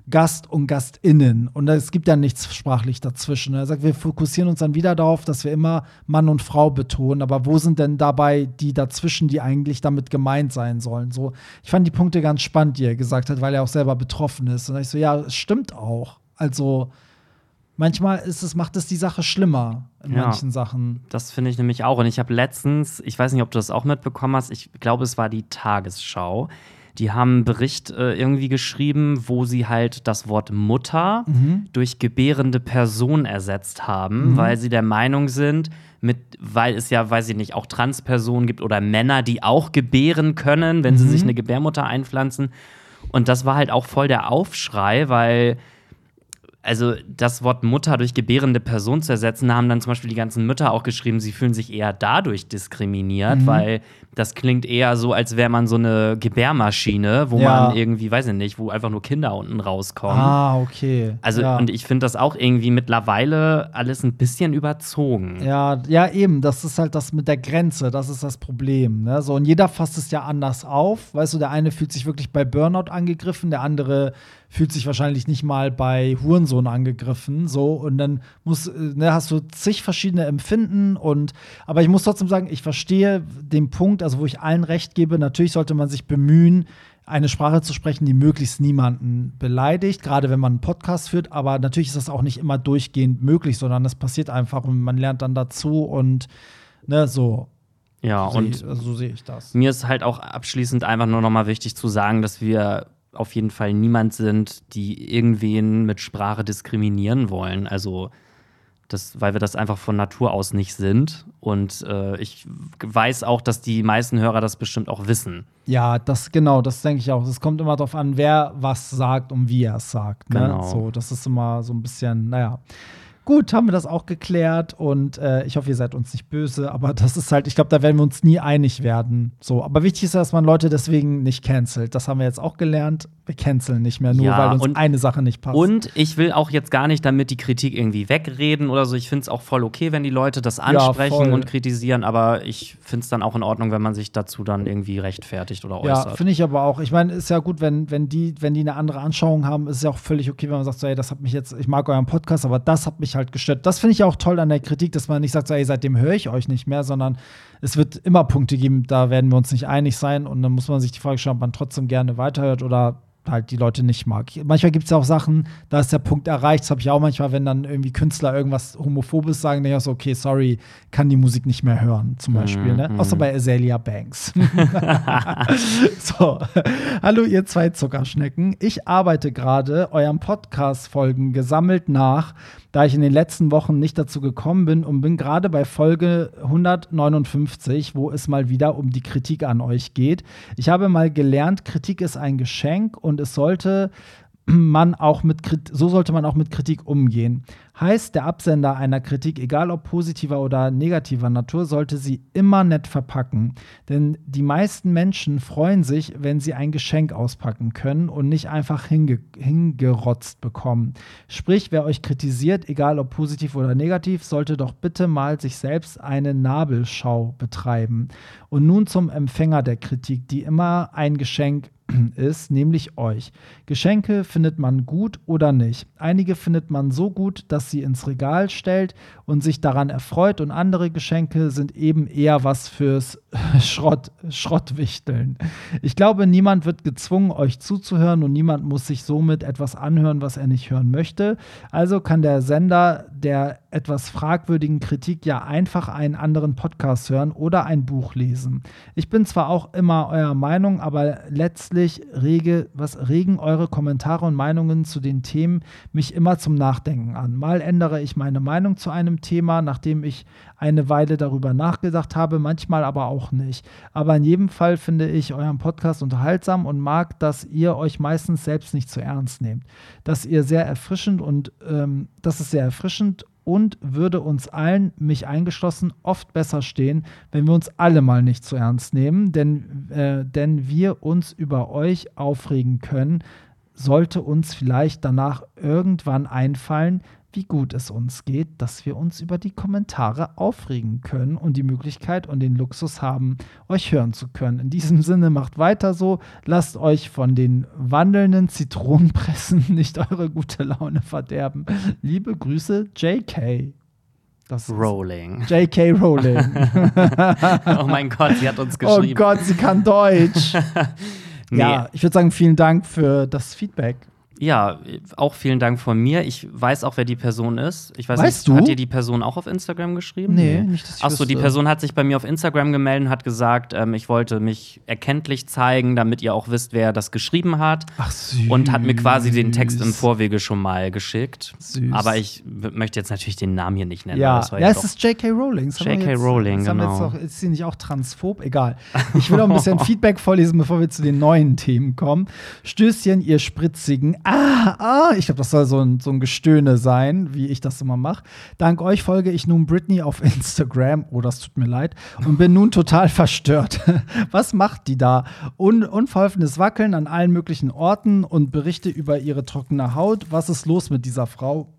Gast und Gastinnen. Und es gibt ja nichts sprachlich dazwischen. Er sagt, wir fokussieren uns dann wieder darauf, dass wir immer Mann und Frau betonen. Aber wo sind denn dabei die dazwischen, die eigentlich damit gemeint sein sollen? So, ich fand die Punkte ganz spannend, die er gesagt hat, weil er auch selber betroffen ist. Und ich so, ja, es stimmt auch. Also manchmal ist es, macht es die Sache schlimmer in ja, manchen Sachen. Das finde ich nämlich auch. Und ich habe letztens, ich weiß nicht, ob du das auch mitbekommen hast, ich glaube, es war die Tagesschau die haben einen Bericht äh, irgendwie geschrieben, wo sie halt das Wort Mutter mhm. durch gebärende Person ersetzt haben, mhm. weil sie der Meinung sind, mit, weil es ja, weiß ich nicht, auch Transpersonen gibt oder Männer, die auch gebären können, wenn mhm. sie sich eine Gebärmutter einpflanzen. Und das war halt auch voll der Aufschrei, weil also das Wort Mutter durch gebärende Person zu ersetzen, haben dann zum Beispiel die ganzen Mütter auch geschrieben, sie fühlen sich eher dadurch diskriminiert, mhm. weil das klingt eher so, als wäre man so eine Gebärmaschine, wo ja. man irgendwie, weiß ich nicht, wo einfach nur Kinder unten rauskommen. Ah, okay. Also, ja. und ich finde das auch irgendwie mittlerweile alles ein bisschen überzogen. Ja, ja, eben. Das ist halt das mit der Grenze, das ist das Problem. Ne? So, und jeder fasst es ja anders auf. Weißt du, der eine fühlt sich wirklich bei Burnout angegriffen, der andere fühlt sich wahrscheinlich nicht mal bei Hurensohn angegriffen. So, und dann muss, äh, ne, hast du zig verschiedene Empfinden und aber ich muss trotzdem sagen, ich verstehe den Punkt, also wo ich allen recht gebe, natürlich sollte man sich bemühen, eine Sprache zu sprechen, die möglichst niemanden beleidigt, gerade wenn man einen Podcast führt. Aber natürlich ist das auch nicht immer durchgehend möglich, sondern es passiert einfach und man lernt dann dazu und ne, so. Ja, so und seh, also so sehe ich das. Mir ist halt auch abschließend einfach nur noch mal wichtig zu sagen, dass wir auf jeden Fall niemand sind, die irgendwen mit Sprache diskriminieren wollen. Also, das, weil wir das einfach von Natur aus nicht sind. Und äh, ich weiß auch, dass die meisten Hörer das bestimmt auch wissen. Ja, das genau, das denke ich auch. Es kommt immer darauf an, wer was sagt und wie er es sagt. Ne? Genau. So, das ist immer so ein bisschen, naja. Gut, haben wir das auch geklärt und äh, ich hoffe, ihr seid uns nicht böse, aber das ist halt, ich glaube, da werden wir uns nie einig werden. So, aber wichtig ist, dass man Leute deswegen nicht cancelt. Das haben wir jetzt auch gelernt. Wir canceln nicht mehr, nur ja, weil uns und, eine Sache nicht passt. Und ich will auch jetzt gar nicht damit die Kritik irgendwie wegreden oder so. Ich finde es auch voll okay, wenn die Leute das ansprechen ja, und kritisieren, aber ich finde es dann auch in Ordnung, wenn man sich dazu dann irgendwie rechtfertigt oder äußert. Ja, finde ich aber auch. Ich meine, ist ja gut, wenn, wenn, die, wenn die eine andere Anschauung haben, ist es ja auch völlig okay, wenn man sagt, so, ey, das hat mich jetzt, ich mag euren Podcast, aber das hat mich halt halt gestört. Das finde ich auch toll an der Kritik, dass man nicht sagt, so, ey, seitdem höre ich euch nicht mehr, sondern es wird immer Punkte geben, da werden wir uns nicht einig sein und dann muss man sich die Frage stellen, ob man trotzdem gerne weiterhört oder halt die Leute nicht mag. Manchmal gibt es ja auch Sachen, da ist der Punkt erreicht. Das habe ich auch manchmal, wenn dann irgendwie Künstler irgendwas Homophobes sagen, denke ich auch so, okay, sorry, kann die Musik nicht mehr hören, zum Beispiel. Ne? Mhm. Außer bei Azalea Banks. so, hallo ihr zwei Zuckerschnecken. Ich arbeite gerade euren Podcast-Folgen gesammelt nach, da ich in den letzten Wochen nicht dazu gekommen bin und bin gerade bei Folge 159, wo es mal wieder um die Kritik an euch geht. Ich habe mal gelernt, Kritik ist ein Geschenk und es sollte man auch mit so sollte man auch mit Kritik umgehen. Heißt, der Absender einer Kritik, egal ob positiver oder negativer Natur, sollte sie immer nett verpacken. Denn die meisten Menschen freuen sich, wenn sie ein Geschenk auspacken können und nicht einfach hinge hingerotzt bekommen. Sprich, wer euch kritisiert, egal ob positiv oder negativ, sollte doch bitte mal sich selbst eine Nabelschau betreiben. Und nun zum Empfänger der Kritik, die immer ein Geschenk ist, nämlich euch. Geschenke findet man gut oder nicht. Einige findet man so gut, dass sie ins Regal stellt und sich daran erfreut und andere Geschenke sind eben eher was fürs Schrott, Schrottwichteln. Ich glaube, niemand wird gezwungen, euch zuzuhören und niemand muss sich somit etwas anhören, was er nicht hören möchte. Also kann der Sender der etwas fragwürdigen Kritik ja einfach einen anderen Podcast hören oder ein Buch lesen. Ich bin zwar auch immer eurer Meinung, aber letztlich rege, was regen eure Kommentare und Meinungen zu den Themen mich immer zum Nachdenken an. Mal ändere ich meine Meinung zu einem Thema, nachdem ich eine Weile darüber nachgedacht habe, manchmal aber auch nicht. Aber in jedem Fall finde ich euren Podcast unterhaltsam und mag, dass ihr euch meistens selbst nicht zu ernst nehmt. Dass ihr sehr erfrischend und ähm, das ist sehr erfrischend und würde uns allen, mich eingeschlossen, oft besser stehen, wenn wir uns alle mal nicht zu ernst nehmen, denn, äh, denn wir uns über euch aufregen können, sollte uns vielleicht danach irgendwann einfallen, wie gut es uns geht, dass wir uns über die Kommentare aufregen können und die Möglichkeit und den Luxus haben, euch hören zu können. In diesem Sinne macht weiter so, lasst euch von den wandelnden Zitronenpressen nicht eure gute Laune verderben. Liebe Grüße, JK. Das Rowling. J.K. Rowling. oh mein Gott, sie hat uns oh geschrieben. Oh Gott, sie kann Deutsch. nee. Ja, ich würde sagen, vielen Dank für das Feedback. Ja, auch vielen Dank von mir. Ich weiß auch, wer die Person ist. Ich weiß weißt nicht, du? hat dir die Person auch auf Instagram geschrieben? Nee, nicht, dass ich Achso, die Person hat sich bei mir auf Instagram gemeldet und hat gesagt, ähm, ich wollte mich erkenntlich zeigen, damit ihr auch wisst, wer das geschrieben hat. Ach süß. Und hat mir quasi den Text im Vorwege schon mal geschickt. Süß. Aber ich möchte jetzt natürlich den Namen hier nicht nennen. Ja, ja es ist J.K. Rowling. J.K. Rowling, genau. Auch, ist sie nicht auch transphob? Egal. Ich will auch ein bisschen Feedback vorlesen, bevor wir zu den neuen Themen kommen. Stößchen, ihr spritzigen. Ah, ah, ich glaube, das soll so ein, so ein Gestöhne sein, wie ich das immer mache. Dank euch folge ich nun Britney auf Instagram. Oh, das tut mir leid. Und bin nun total verstört. Was macht die da? Un unverholfenes Wackeln an allen möglichen Orten und Berichte über ihre trockene Haut. Was ist los mit dieser Frau?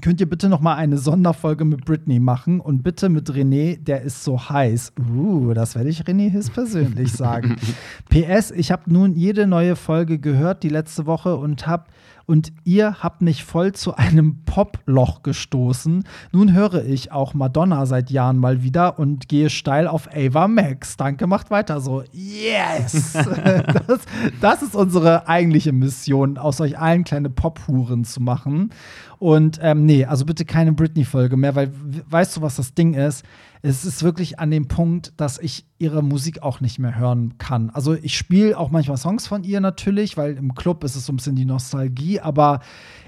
Könnt ihr bitte noch mal eine Sonderfolge mit Britney machen und bitte mit René, der ist so heiß. Uh, das werde ich René Hiss persönlich sagen. PS, ich habe nun jede neue Folge gehört die letzte Woche und habe und ihr habt mich voll zu einem Poploch gestoßen. Nun höre ich auch Madonna seit Jahren mal wieder und gehe steil auf Ava Max. Danke, macht weiter so. Yes! das, das ist unsere eigentliche Mission, aus euch allen kleine Pophuren zu machen. Und ähm, nee, also bitte keine Britney-Folge mehr, weil weißt du, was das Ding ist? Es ist wirklich an dem Punkt, dass ich ihre Musik auch nicht mehr hören kann. Also ich spiele auch manchmal Songs von ihr natürlich, weil im Club ist es so ein bisschen die Nostalgie, aber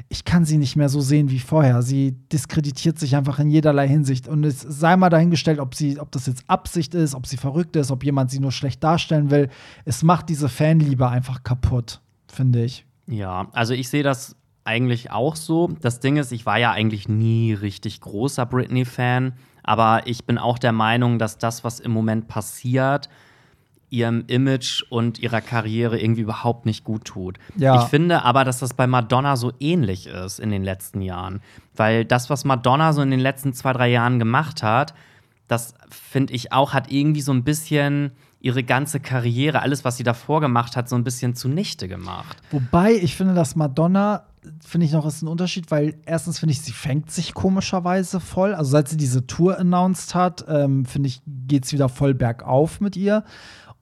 ich kann sie nicht mehr so sehen wie vorher. Sie diskreditiert sich einfach in jederlei Hinsicht. Und es sei mal dahingestellt, ob sie, ob das jetzt Absicht ist, ob sie verrückt ist, ob jemand sie nur schlecht darstellen will. Es macht diese Fanliebe einfach kaputt, finde ich. Ja, also ich sehe das eigentlich auch so. Das Ding ist, ich war ja eigentlich nie richtig großer Britney-Fan, aber ich bin auch der Meinung, dass das, was im Moment passiert, ihrem Image und ihrer Karriere irgendwie überhaupt nicht gut tut. Ja. Ich finde aber, dass das bei Madonna so ähnlich ist in den letzten Jahren. Weil das, was Madonna so in den letzten zwei, drei Jahren gemacht hat, das finde ich auch, hat irgendwie so ein bisschen ihre ganze Karriere, alles, was sie davor gemacht hat, so ein bisschen zunichte gemacht. Wobei ich finde, dass Madonna finde ich noch ist ein Unterschied, weil erstens finde ich, sie fängt sich komischerweise voll. Also seit sie diese Tour announced hat, ähm, finde ich, geht es wieder voll bergauf mit ihr.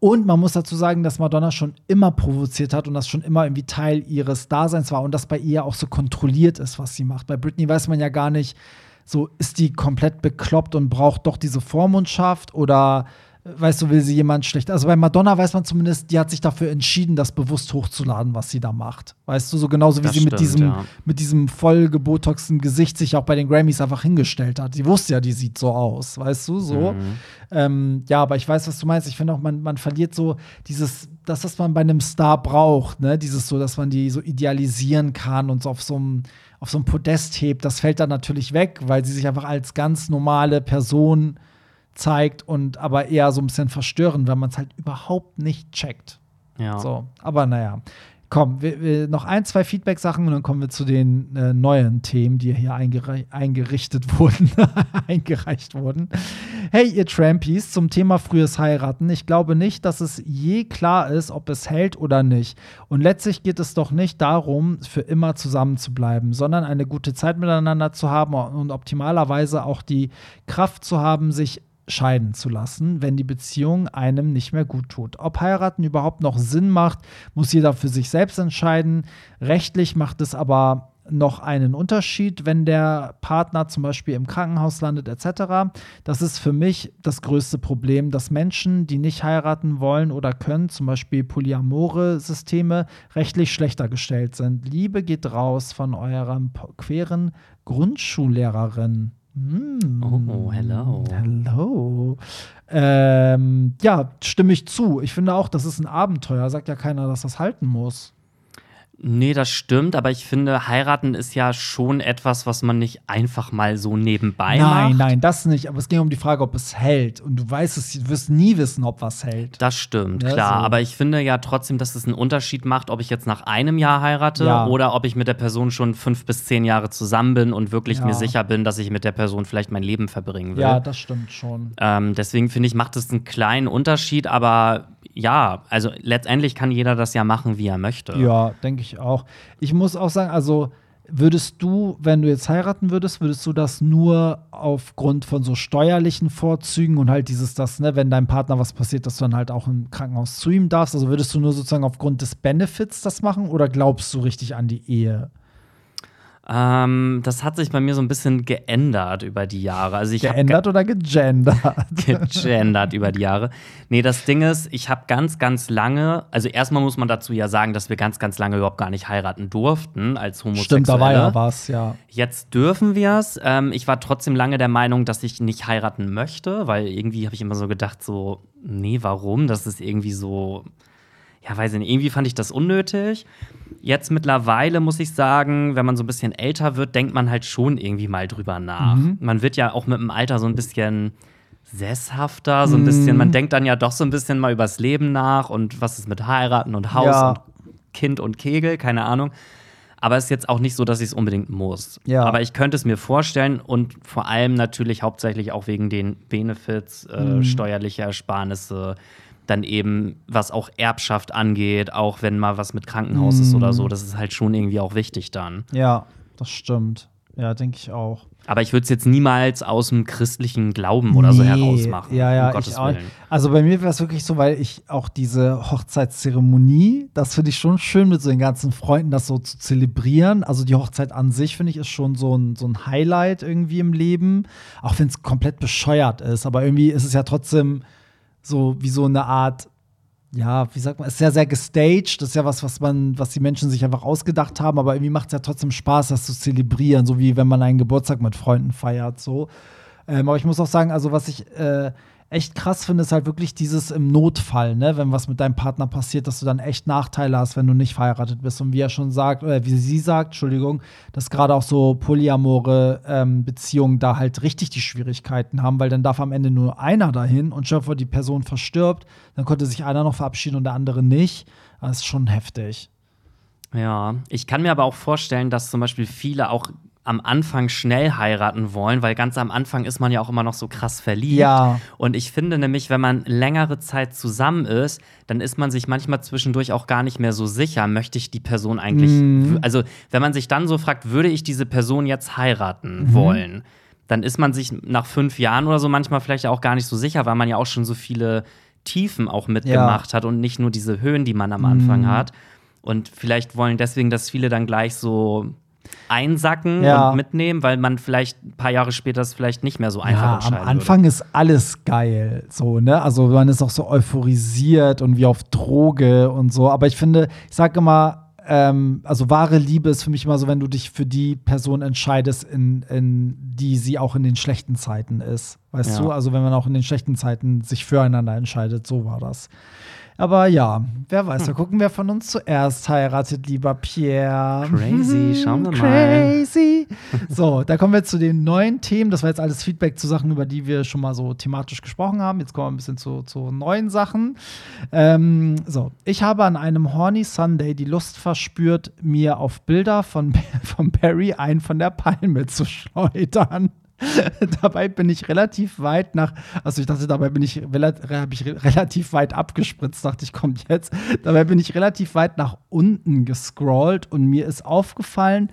Und man muss dazu sagen, dass Madonna schon immer provoziert hat und das schon immer irgendwie Teil ihres Daseins war und das bei ihr auch so kontrolliert ist, was sie macht. Bei Britney weiß man ja gar nicht, so ist die komplett bekloppt und braucht doch diese Vormundschaft oder weißt du, will sie jemand schlecht. Also bei Madonna weiß man zumindest, die hat sich dafür entschieden, das bewusst hochzuladen, was sie da macht. Weißt du, so genauso wie das sie stimmt, mit diesem, ja. mit diesem voll gebotoxten Gesicht sich auch bei den Grammys einfach hingestellt hat. Sie wusste ja, die sieht so aus, weißt du, so. Mhm. Ähm, ja, aber ich weiß, was du meinst. Ich finde auch, man, man verliert so dieses, das, was man bei einem Star braucht, ne? Dieses so, dass man die so idealisieren kann und so auf so einem auf so einem Podest hebt, das fällt dann natürlich weg, weil sie sich einfach als ganz normale Person zeigt und aber eher so ein bisschen verstörend, weil man es halt überhaupt nicht checkt. Ja. So, aber naja. Komm, wir, wir, noch ein, zwei Feedback-Sachen und dann kommen wir zu den äh, neuen Themen, die hier eingerichtet wurden, eingereicht wurden. Hey, ihr Trampies, zum Thema frühes Heiraten. Ich glaube nicht, dass es je klar ist, ob es hält oder nicht. Und letztlich geht es doch nicht darum, für immer zusammen zu bleiben, sondern eine gute Zeit miteinander zu haben und optimalerweise auch die Kraft zu haben, sich scheiden zu lassen, wenn die Beziehung einem nicht mehr gut tut. Ob heiraten überhaupt noch Sinn macht, muss jeder für sich selbst entscheiden. Rechtlich macht es aber noch einen Unterschied, wenn der Partner zum Beispiel im Krankenhaus landet etc. Das ist für mich das größte Problem, dass Menschen, die nicht heiraten wollen oder können, zum Beispiel polyamore Systeme, rechtlich schlechter gestellt sind. Liebe geht raus von eurem queren Grundschullehrerin. Mm. Oh, hello. Hello. Ähm, ja, stimme ich zu. Ich finde auch, das ist ein Abenteuer. Sagt ja keiner, dass das halten muss. Nee, das stimmt, aber ich finde, heiraten ist ja schon etwas, was man nicht einfach mal so nebenbei nein, macht. Nein, nein, das nicht. Aber es ging um die Frage, ob es hält. Und du weißt es, du wirst nie wissen, ob was hält. Das stimmt, ja, klar. So. Aber ich finde ja trotzdem, dass es einen Unterschied macht, ob ich jetzt nach einem Jahr heirate ja. oder ob ich mit der Person schon fünf bis zehn Jahre zusammen bin und wirklich ja. mir sicher bin, dass ich mit der Person vielleicht mein Leben verbringen will. Ja, das stimmt schon. Ähm, deswegen finde ich, macht es einen kleinen Unterschied, aber ja, also letztendlich kann jeder das ja machen, wie er möchte. Ja, denke ich auch. Ich muss auch sagen, also würdest du, wenn du jetzt heiraten würdest, würdest du das nur aufgrund von so steuerlichen Vorzügen und halt dieses, das, ne, wenn deinem Partner was passiert, dass du dann halt auch im Krankenhaus zu ihm darfst, also würdest du nur sozusagen aufgrund des Benefits das machen oder glaubst du richtig an die Ehe? Ähm, das hat sich bei mir so ein bisschen geändert über die Jahre. Also ich geändert oder gegendert? gegendert über die Jahre. Nee, das Ding ist, ich habe ganz, ganz lange, also erstmal muss man dazu ja sagen, dass wir ganz, ganz lange überhaupt gar nicht heiraten durften als Homosexuelle. Stimmt, da war ja was, ja. Jetzt dürfen wir es. Ähm, ich war trotzdem lange der Meinung, dass ich nicht heiraten möchte, weil irgendwie habe ich immer so gedacht, so, nee, warum? Das ist irgendwie so ja, weiß ich nicht, irgendwie fand ich das unnötig. Jetzt mittlerweile muss ich sagen, wenn man so ein bisschen älter wird, denkt man halt schon irgendwie mal drüber nach. Mhm. Man wird ja auch mit dem Alter so ein bisschen sesshafter, so ein bisschen, man mhm. denkt dann ja doch so ein bisschen mal übers Leben nach und was ist mit heiraten und Haus ja. und Kind und Kegel, keine Ahnung. Aber es ist jetzt auch nicht so, dass ich es unbedingt muss. Ja. Aber ich könnte es mir vorstellen und vor allem natürlich hauptsächlich auch wegen den Benefits, äh, mhm. steuerliche Ersparnisse, dann eben, was auch Erbschaft angeht, auch wenn mal was mit Krankenhaus mm. ist oder so, das ist halt schon irgendwie auch wichtig dann. Ja, das stimmt. Ja, denke ich auch. Aber ich würde es jetzt niemals aus dem christlichen Glauben oder nee, so herausmachen. Ja, ja, um Gottes Willen. Also bei mir wäre es wirklich so, weil ich auch diese Hochzeitszeremonie, das finde ich schon schön, mit so den ganzen Freunden das so zu zelebrieren. Also die Hochzeit an sich, finde ich, ist schon so ein, so ein Highlight irgendwie im Leben. Auch wenn es komplett bescheuert ist. Aber irgendwie ist es ja trotzdem so wie so eine Art, ja, wie sagt man, ist sehr, sehr gestaged. Das ist ja was, was man, was die Menschen sich einfach ausgedacht haben, aber irgendwie macht es ja trotzdem Spaß, das zu zelebrieren, so wie wenn man einen Geburtstag mit Freunden feiert. So. Ähm, aber ich muss auch sagen, also was ich äh, echt krass finde, ist halt wirklich dieses im Notfall, ne, wenn was mit deinem Partner passiert, dass du dann echt Nachteile hast, wenn du nicht verheiratet bist. Und wie er schon sagt, oder wie sie sagt, Entschuldigung, dass gerade auch so polyamore ähm, Beziehungen da halt richtig die Schwierigkeiten haben, weil dann darf am Ende nur einer dahin und schon vor die Person verstirbt, dann konnte sich einer noch verabschieden und der andere nicht. Das ist schon heftig. Ja, ich kann mir aber auch vorstellen, dass zum Beispiel viele auch am Anfang schnell heiraten wollen, weil ganz am Anfang ist man ja auch immer noch so krass verliebt. Ja. Und ich finde nämlich, wenn man längere Zeit zusammen ist, dann ist man sich manchmal zwischendurch auch gar nicht mehr so sicher, möchte ich die Person eigentlich. Mhm. Also, wenn man sich dann so fragt, würde ich diese Person jetzt heiraten mhm. wollen, dann ist man sich nach fünf Jahren oder so manchmal vielleicht auch gar nicht so sicher, weil man ja auch schon so viele Tiefen auch mitgemacht ja. hat und nicht nur diese Höhen, die man am Anfang mhm. hat. Und vielleicht wollen deswegen, dass viele dann gleich so einsacken ja. und mitnehmen, weil man vielleicht ein paar Jahre später es vielleicht nicht mehr so einfach ja, Am Anfang würde. ist alles geil, so, ne? Also man ist auch so euphorisiert und wie auf Droge und so. Aber ich finde, ich sage immer, ähm, also wahre Liebe ist für mich immer so, wenn du dich für die Person entscheidest, in, in die sie auch in den schlechten Zeiten ist. Weißt ja. du? Also wenn man auch in den schlechten Zeiten sich füreinander entscheidet, so war das. Aber ja, wer weiß, mal gucken, wer von uns zuerst heiratet, lieber Pierre. Crazy, schauen wir mal. Crazy. So, da kommen wir zu den neuen Themen. Das war jetzt alles Feedback zu Sachen, über die wir schon mal so thematisch gesprochen haben. Jetzt kommen wir ein bisschen zu, zu neuen Sachen. Ähm, so, ich habe an einem Horny Sunday die Lust verspürt, mir auf Bilder von, von Barry einen von der Palme zu schleudern. dabei bin ich relativ weit nach, also ich dachte, dabei bin ich, hab ich relativ weit abgespritzt, dachte ich, kommt jetzt. Dabei bin ich relativ weit nach unten gescrollt und mir ist aufgefallen,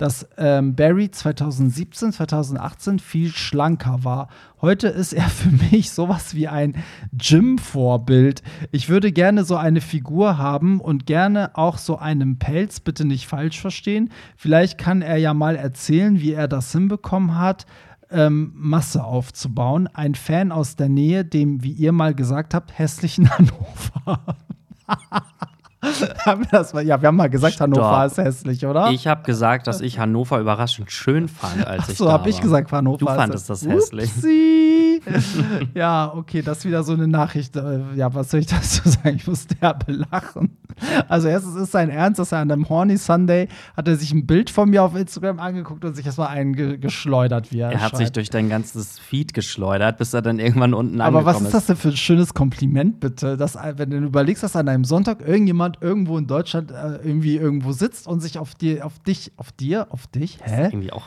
dass ähm, Barry 2017, 2018 viel schlanker war. Heute ist er für mich sowas wie ein Gym-Vorbild. Ich würde gerne so eine Figur haben und gerne auch so einen Pelz, bitte nicht falsch verstehen. Vielleicht kann er ja mal erzählen, wie er das hinbekommen hat ähm, Masse aufzubauen. Ein Fan aus der Nähe, dem, wie ihr mal gesagt habt, hässlichen Hannover. haben wir das mal, ja, wir haben mal gesagt, Stopp. Hannover ist hässlich, oder? Ich habe gesagt, dass ich Hannover überraschend schön fand, als ich so da habe ich gesagt, Hannover. Du fandest das hässlich. Upsi. ja, okay, das ist wieder so eine Nachricht. Äh, Ja, was soll ich dazu sagen? Ich muss derbe lachen. Also erstens ist sein Ernst, dass er an einem Horny Sunday hat er sich ein Bild von mir auf Instagram angeguckt und sich erstmal einen ge geschleudert, wie er, Er hat sich schreibt. durch dein ganzes Feed geschleudert, bis er dann irgendwann unten Aber was ist das denn für ein schönes Kompliment, bitte? Dass, wenn du überlegst, dass an einem Sonntag irgendjemand irgendwo in Deutschland äh, irgendwie irgendwo sitzt und sich auf dir, auf dich, auf dir, auf dich, hä? Irgendwie auch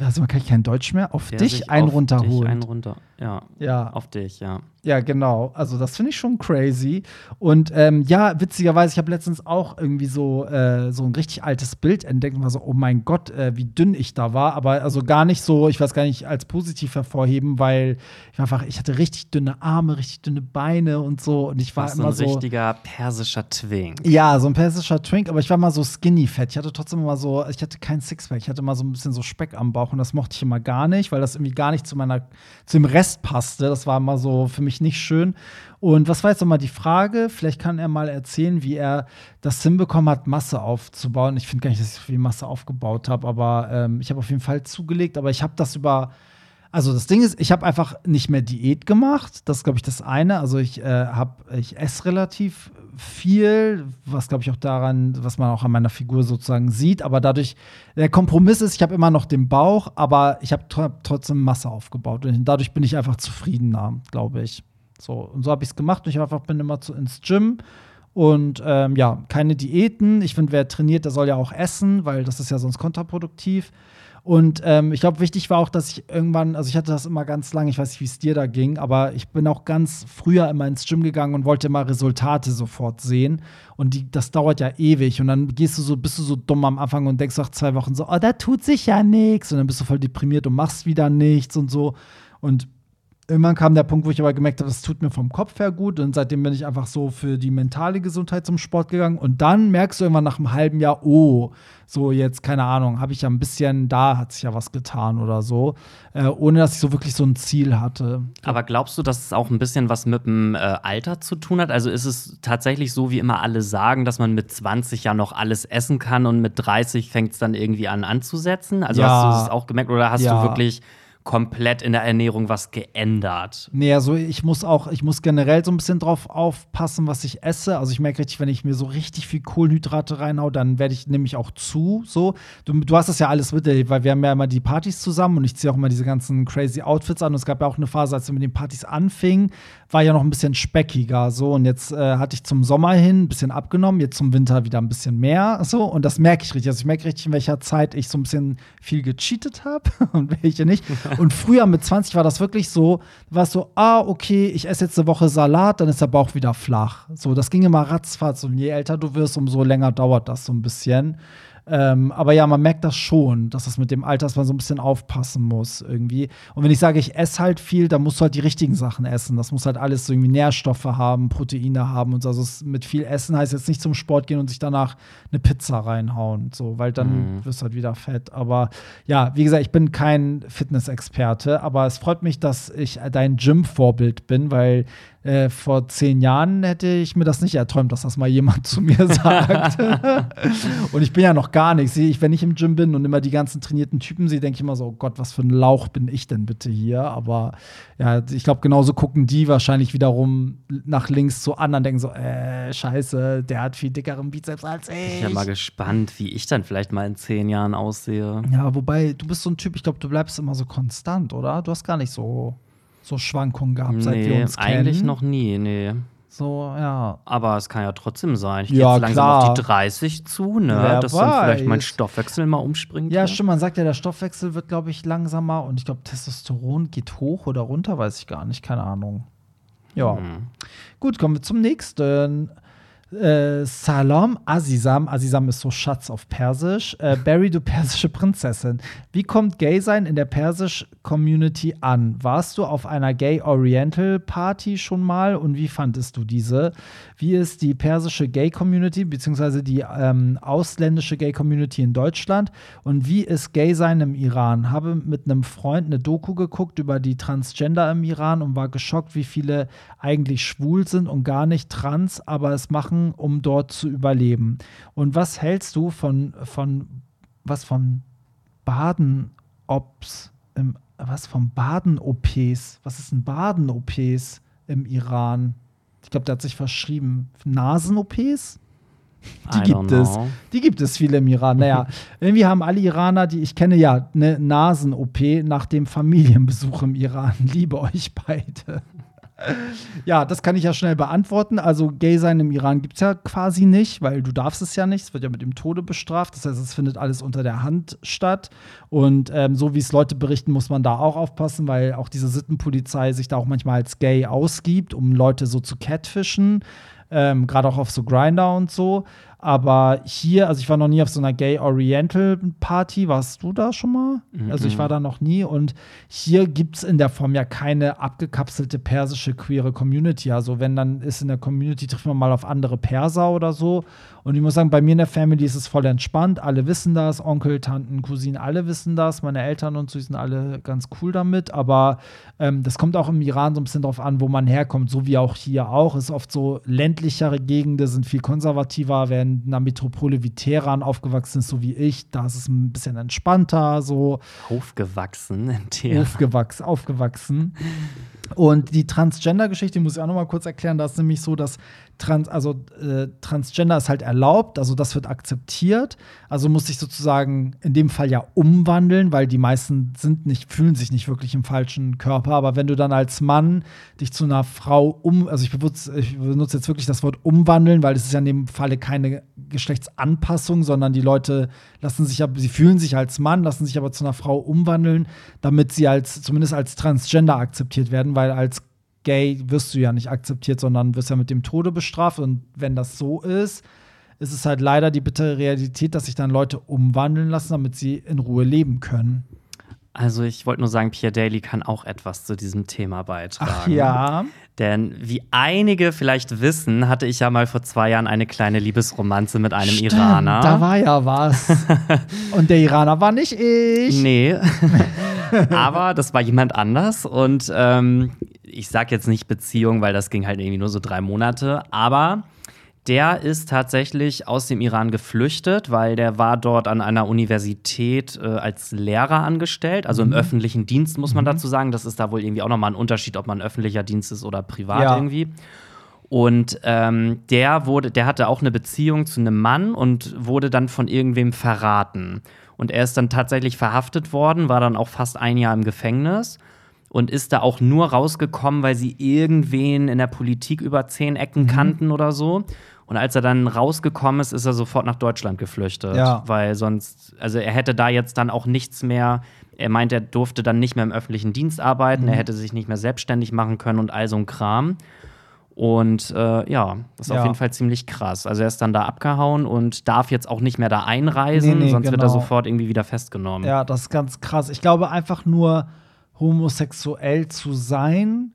Also man kann ich kein Deutsch mehr, auf dich sich einen auf runterholt. Dich einen runter, ja. Ja. Auf dich, ja. Ja, genau. Also das finde ich schon crazy. Und ähm, ja, witzigerweise, ich habe letztens auch irgendwie so, äh, so ein richtig altes Bild entdeckt und war so, oh mein Gott, äh, wie dünn ich da war. Aber also gar nicht so, ich weiß gar nicht, als positiv hervorheben, weil ich war einfach, ich hatte richtig dünne Arme, richtig dünne Beine und so. Und ich war Warst so immer ein so. richtiger persischer Twink. Ja, so ein persischer Twink, aber ich war mal so skinny fett. Ich hatte trotzdem immer so, ich hatte kein Sixpack, ich hatte mal so ein bisschen so Speck am Bauch und das mochte ich immer gar nicht, weil das irgendwie gar nicht zu meiner, zu dem Rest passte. Das war immer so für mich nicht schön. Und was war jetzt nochmal die Frage? Vielleicht kann er mal erzählen, wie er das hinbekommen hat, Masse aufzubauen. Ich finde gar nicht, dass ich so viel Masse aufgebaut habe, aber ähm, ich habe auf jeden Fall zugelegt, aber ich habe das über also das Ding ist, ich habe einfach nicht mehr Diät gemacht. Das ist, glaube ich, das eine. Also ich äh, habe, ich esse relativ viel, was glaube ich auch daran, was man auch an meiner Figur sozusagen sieht. Aber dadurch, der Kompromiss ist, ich habe immer noch den Bauch, aber ich habe tr trotzdem Masse aufgebaut. Und dadurch bin ich einfach zufriedener, glaube ich. So, und so habe ich es gemacht. Und ich einfach bin immer zu, ins Gym. Und ähm, ja, keine Diäten. Ich finde, wer trainiert, der soll ja auch essen, weil das ist ja sonst kontraproduktiv. Und ähm, ich glaube, wichtig war auch, dass ich irgendwann, also ich hatte das immer ganz lange, ich weiß nicht, wie es dir da ging, aber ich bin auch ganz früher immer ins Gym gegangen und wollte immer Resultate sofort sehen. Und die, das dauert ja ewig. Und dann gehst du so, bist du so dumm am Anfang und denkst nach zwei Wochen so, oh, da tut sich ja nichts. Und dann bist du voll deprimiert und machst wieder nichts und so. Und irgendwann kam der Punkt, wo ich aber gemerkt habe, das tut mir vom Kopf her gut. Und seitdem bin ich einfach so für die mentale Gesundheit zum Sport gegangen. Und dann merkst du irgendwann nach einem halben Jahr, oh, so jetzt, keine Ahnung, habe ich ja ein bisschen, da hat sich ja was getan oder so. Äh, ohne dass ich so wirklich so ein Ziel hatte. Aber glaubst du, dass es auch ein bisschen was mit dem äh, Alter zu tun hat? Also ist es tatsächlich so, wie immer alle sagen, dass man mit 20 ja noch alles essen kann und mit 30 fängt es dann irgendwie an anzusetzen? Also Ja. hast du es auch gemerkt oder hast Ja. du wirklich komplett in der Ernährung was geändert? Nee, also ich muss auch, ich muss generell so ein bisschen drauf aufpassen, was ich esse. Also ich merke richtig, wenn ich mir so richtig viel Kohlenhydrate reinhau, dann werde ich nämlich auch zu. So, du, du hast das ja alles mit, weil wir haben ja immer die Partys zusammen und ich ziehe auch immer diese ganzen crazy Outfits an. Und es gab ja auch eine Phase, als wir mit den Partys anfingen, war ja noch ein bisschen speckiger. So und jetzt äh, hatte ich zum Sommer hin ein bisschen abgenommen, jetzt zum Winter wieder ein bisschen mehr. So und das merke ich richtig. Also ich merke richtig, in welcher Zeit ich so ein bisschen viel gecheatet habe und welche nicht. Und früher mit 20 war das wirklich so, war es so, ah, okay, ich esse jetzt eine Woche Salat, dann ist der Bauch wieder flach. So, das ging immer ratzfatz. Und je älter du wirst, umso länger dauert das so ein bisschen. Ähm, aber ja, man merkt das schon, dass das mit dem Alter, dass man so ein bisschen aufpassen muss irgendwie. Und wenn ich sage, ich esse halt viel, dann musst du halt die richtigen Sachen essen. Das muss halt alles so irgendwie Nährstoffe haben, Proteine haben und so. Also es, mit viel Essen heißt jetzt nicht zum Sport gehen und sich danach eine Pizza reinhauen, so, weil dann wirst du halt wieder fett. Aber ja, wie gesagt, ich bin kein Fitnessexperte, aber es freut mich, dass ich dein Gym-Vorbild bin, weil äh, vor zehn Jahren hätte ich mir das nicht erträumt, dass das mal jemand zu mir sagt. und ich bin ja noch gar nichts. Ich, wenn ich im Gym bin und immer die ganzen trainierten Typen sehe, denke ich immer so, oh Gott, was für ein Lauch bin ich denn bitte hier? Aber ja, ich glaube, genauso gucken die wahrscheinlich wiederum nach links zu anderen, denken so, äh, scheiße, der hat viel dickeren Bizeps als ich. Ich bin ja mal gespannt, wie ich dann vielleicht mal in zehn Jahren aussehe. Ja, wobei, du bist so ein Typ, ich glaube, du bleibst immer so konstant, oder? Du hast gar nicht so so Schwankungen gehabt, seit wir uns kennen? Eigentlich noch nie, nee. So, ja. Aber es kann ja trotzdem sein. Ich ja, gehe langsam klar. auf die 30 zu, ne? Wer Dass dann vielleicht mein weiß. Stoffwechsel mal umspringt. Ja, hier. stimmt, man sagt ja, der Stoffwechsel wird, glaube ich, langsamer und ich glaube, Testosteron geht hoch oder runter, weiß ich gar nicht, keine Ahnung. Ja. Hm. Gut, kommen wir zum nächsten. Äh, Salam Azizam, Azizam ist so Schatz auf Persisch. Äh, Barry, du persische Prinzessin. Wie kommt Gay-Sein in der Persisch-Community an? Warst du auf einer Gay-Oriental-Party schon mal und wie fandest du diese? Wie ist die persische Gay-Community beziehungsweise die ähm, ausländische Gay-Community in Deutschland? Und wie ist Gay-Sein im Iran? Habe mit einem Freund eine Doku geguckt über die Transgender im Iran und war geschockt, wie viele eigentlich schwul sind und gar nicht trans, aber es machen, um dort zu überleben. Und was hältst du von, von was von Baden-Ops was von Baden-OPs? Was ist ein Baden-OPs im Iran? Ich glaube, der hat sich verschrieben. Nasen-OPs? Die I gibt es. know. Die gibt es viele im Iran. Naja, irgendwie haben alle Iraner, die ich kenne, ja eine Nasen-OP nach dem Familienbesuch im Iran. Liebe euch beide. Ja, das kann ich ja schnell beantworten. Also Gay sein im Iran gibt es ja quasi nicht, weil du darfst es ja nicht. Es wird ja mit dem Tode bestraft. Das heißt, es findet alles unter der Hand statt. Und ähm, so wie es Leute berichten, muss man da auch aufpassen, weil auch diese Sittenpolizei sich da auch manchmal als gay ausgibt, um Leute so zu catfischen. Ähm, Gerade auch auf so Grinder und so. Aber hier, also ich war noch nie auf so einer Gay Oriental Party. Warst du da schon mal? Also ich war da noch nie. Und hier gibt es in der Form ja keine abgekapselte persische queere Community. Also wenn dann ist in der Community, trifft man mal auf andere Perser oder so. Und ich muss sagen, bei mir in der Family ist es voll entspannt. Alle wissen das. Onkel, Tanten, Cousinen, alle wissen das. Meine Eltern und so die sind alle ganz cool damit. Aber ähm, das kommt auch im Iran so ein bisschen drauf an, wo man herkommt. So wie auch hier auch. Es ist oft so ländlichere Gegenden, sind viel konservativer, werden in einer Metropole wie Teheran aufgewachsen ist, so wie ich. Da ist es ein bisschen entspannter, so Aufgewachsen in Teheran. aufgewachsen, aufgewachsen. Und die Transgender-Geschichte muss ich auch noch mal kurz erklären. Da ist nämlich so, dass Trans, also äh, Transgender ist halt erlaubt, also das wird akzeptiert. Also muss sich sozusagen in dem Fall ja umwandeln, weil die meisten sind nicht, fühlen sich nicht wirklich im falschen Körper. Aber wenn du dann als Mann dich zu einer Frau um, also ich benutze, ich benutze jetzt wirklich das Wort umwandeln, weil es ist ja in dem Falle keine Geschlechtsanpassung, sondern die Leute lassen sich ja, sie fühlen sich als Mann, lassen sich aber zu einer Frau umwandeln, damit sie als, zumindest als Transgender akzeptiert werden, weil als gay wirst du ja nicht akzeptiert, sondern wirst ja mit dem Tode bestraft. Und wenn das so ist, ist es halt leider die bittere Realität, dass sich dann Leute umwandeln lassen, damit sie in Ruhe leben können. Also ich wollte nur sagen, Pierre Daly kann auch etwas zu diesem Thema beitragen. Ach ja. Denn wie einige vielleicht wissen, hatte ich ja mal vor zwei Jahren eine kleine Liebesromanze mit einem Stimmt, Iraner. Da war ja was. Und der Iraner war nicht ich. Nee. Aber das war jemand anders. Und ähm, ich sag jetzt nicht Beziehung, weil das ging halt irgendwie nur so drei Monate. Aber der ist tatsächlich aus dem Iran geflüchtet, weil der war dort an einer Universität äh, als Lehrer angestellt, also im öffentlichen Dienst, muss man dazu sagen. Das ist da wohl irgendwie auch nochmal ein Unterschied, ob man öffentlicher Dienst ist oder privat Ja. irgendwie. Und ähm, der wurde, der hatte auch eine Beziehung zu einem Mann und wurde dann von irgendwem verraten. Und er ist dann tatsächlich verhaftet worden, war dann auch fast ein Jahr im Gefängnis und ist da auch nur rausgekommen, weil sie irgendwen in der Politik über zehn Ecken kannten oder so. Und als er dann rausgekommen ist, ist er sofort nach Deutschland geflüchtet. Ja. Weil sonst, also er hätte da jetzt dann auch nichts mehr. Er meint, er durfte dann nicht mehr im öffentlichen Dienst arbeiten, er hätte sich nicht mehr selbstständig machen können und all so ein Kram. Und äh, ja, das ist Ja. auf jeden Fall ziemlich krass. Also er ist dann da abgehauen und darf jetzt auch nicht mehr da einreisen, Nee, nee, sonst wird er genau. sofort irgendwie wieder festgenommen. Ja, das ist ganz krass. Ich glaube einfach nur homosexuell zu sein,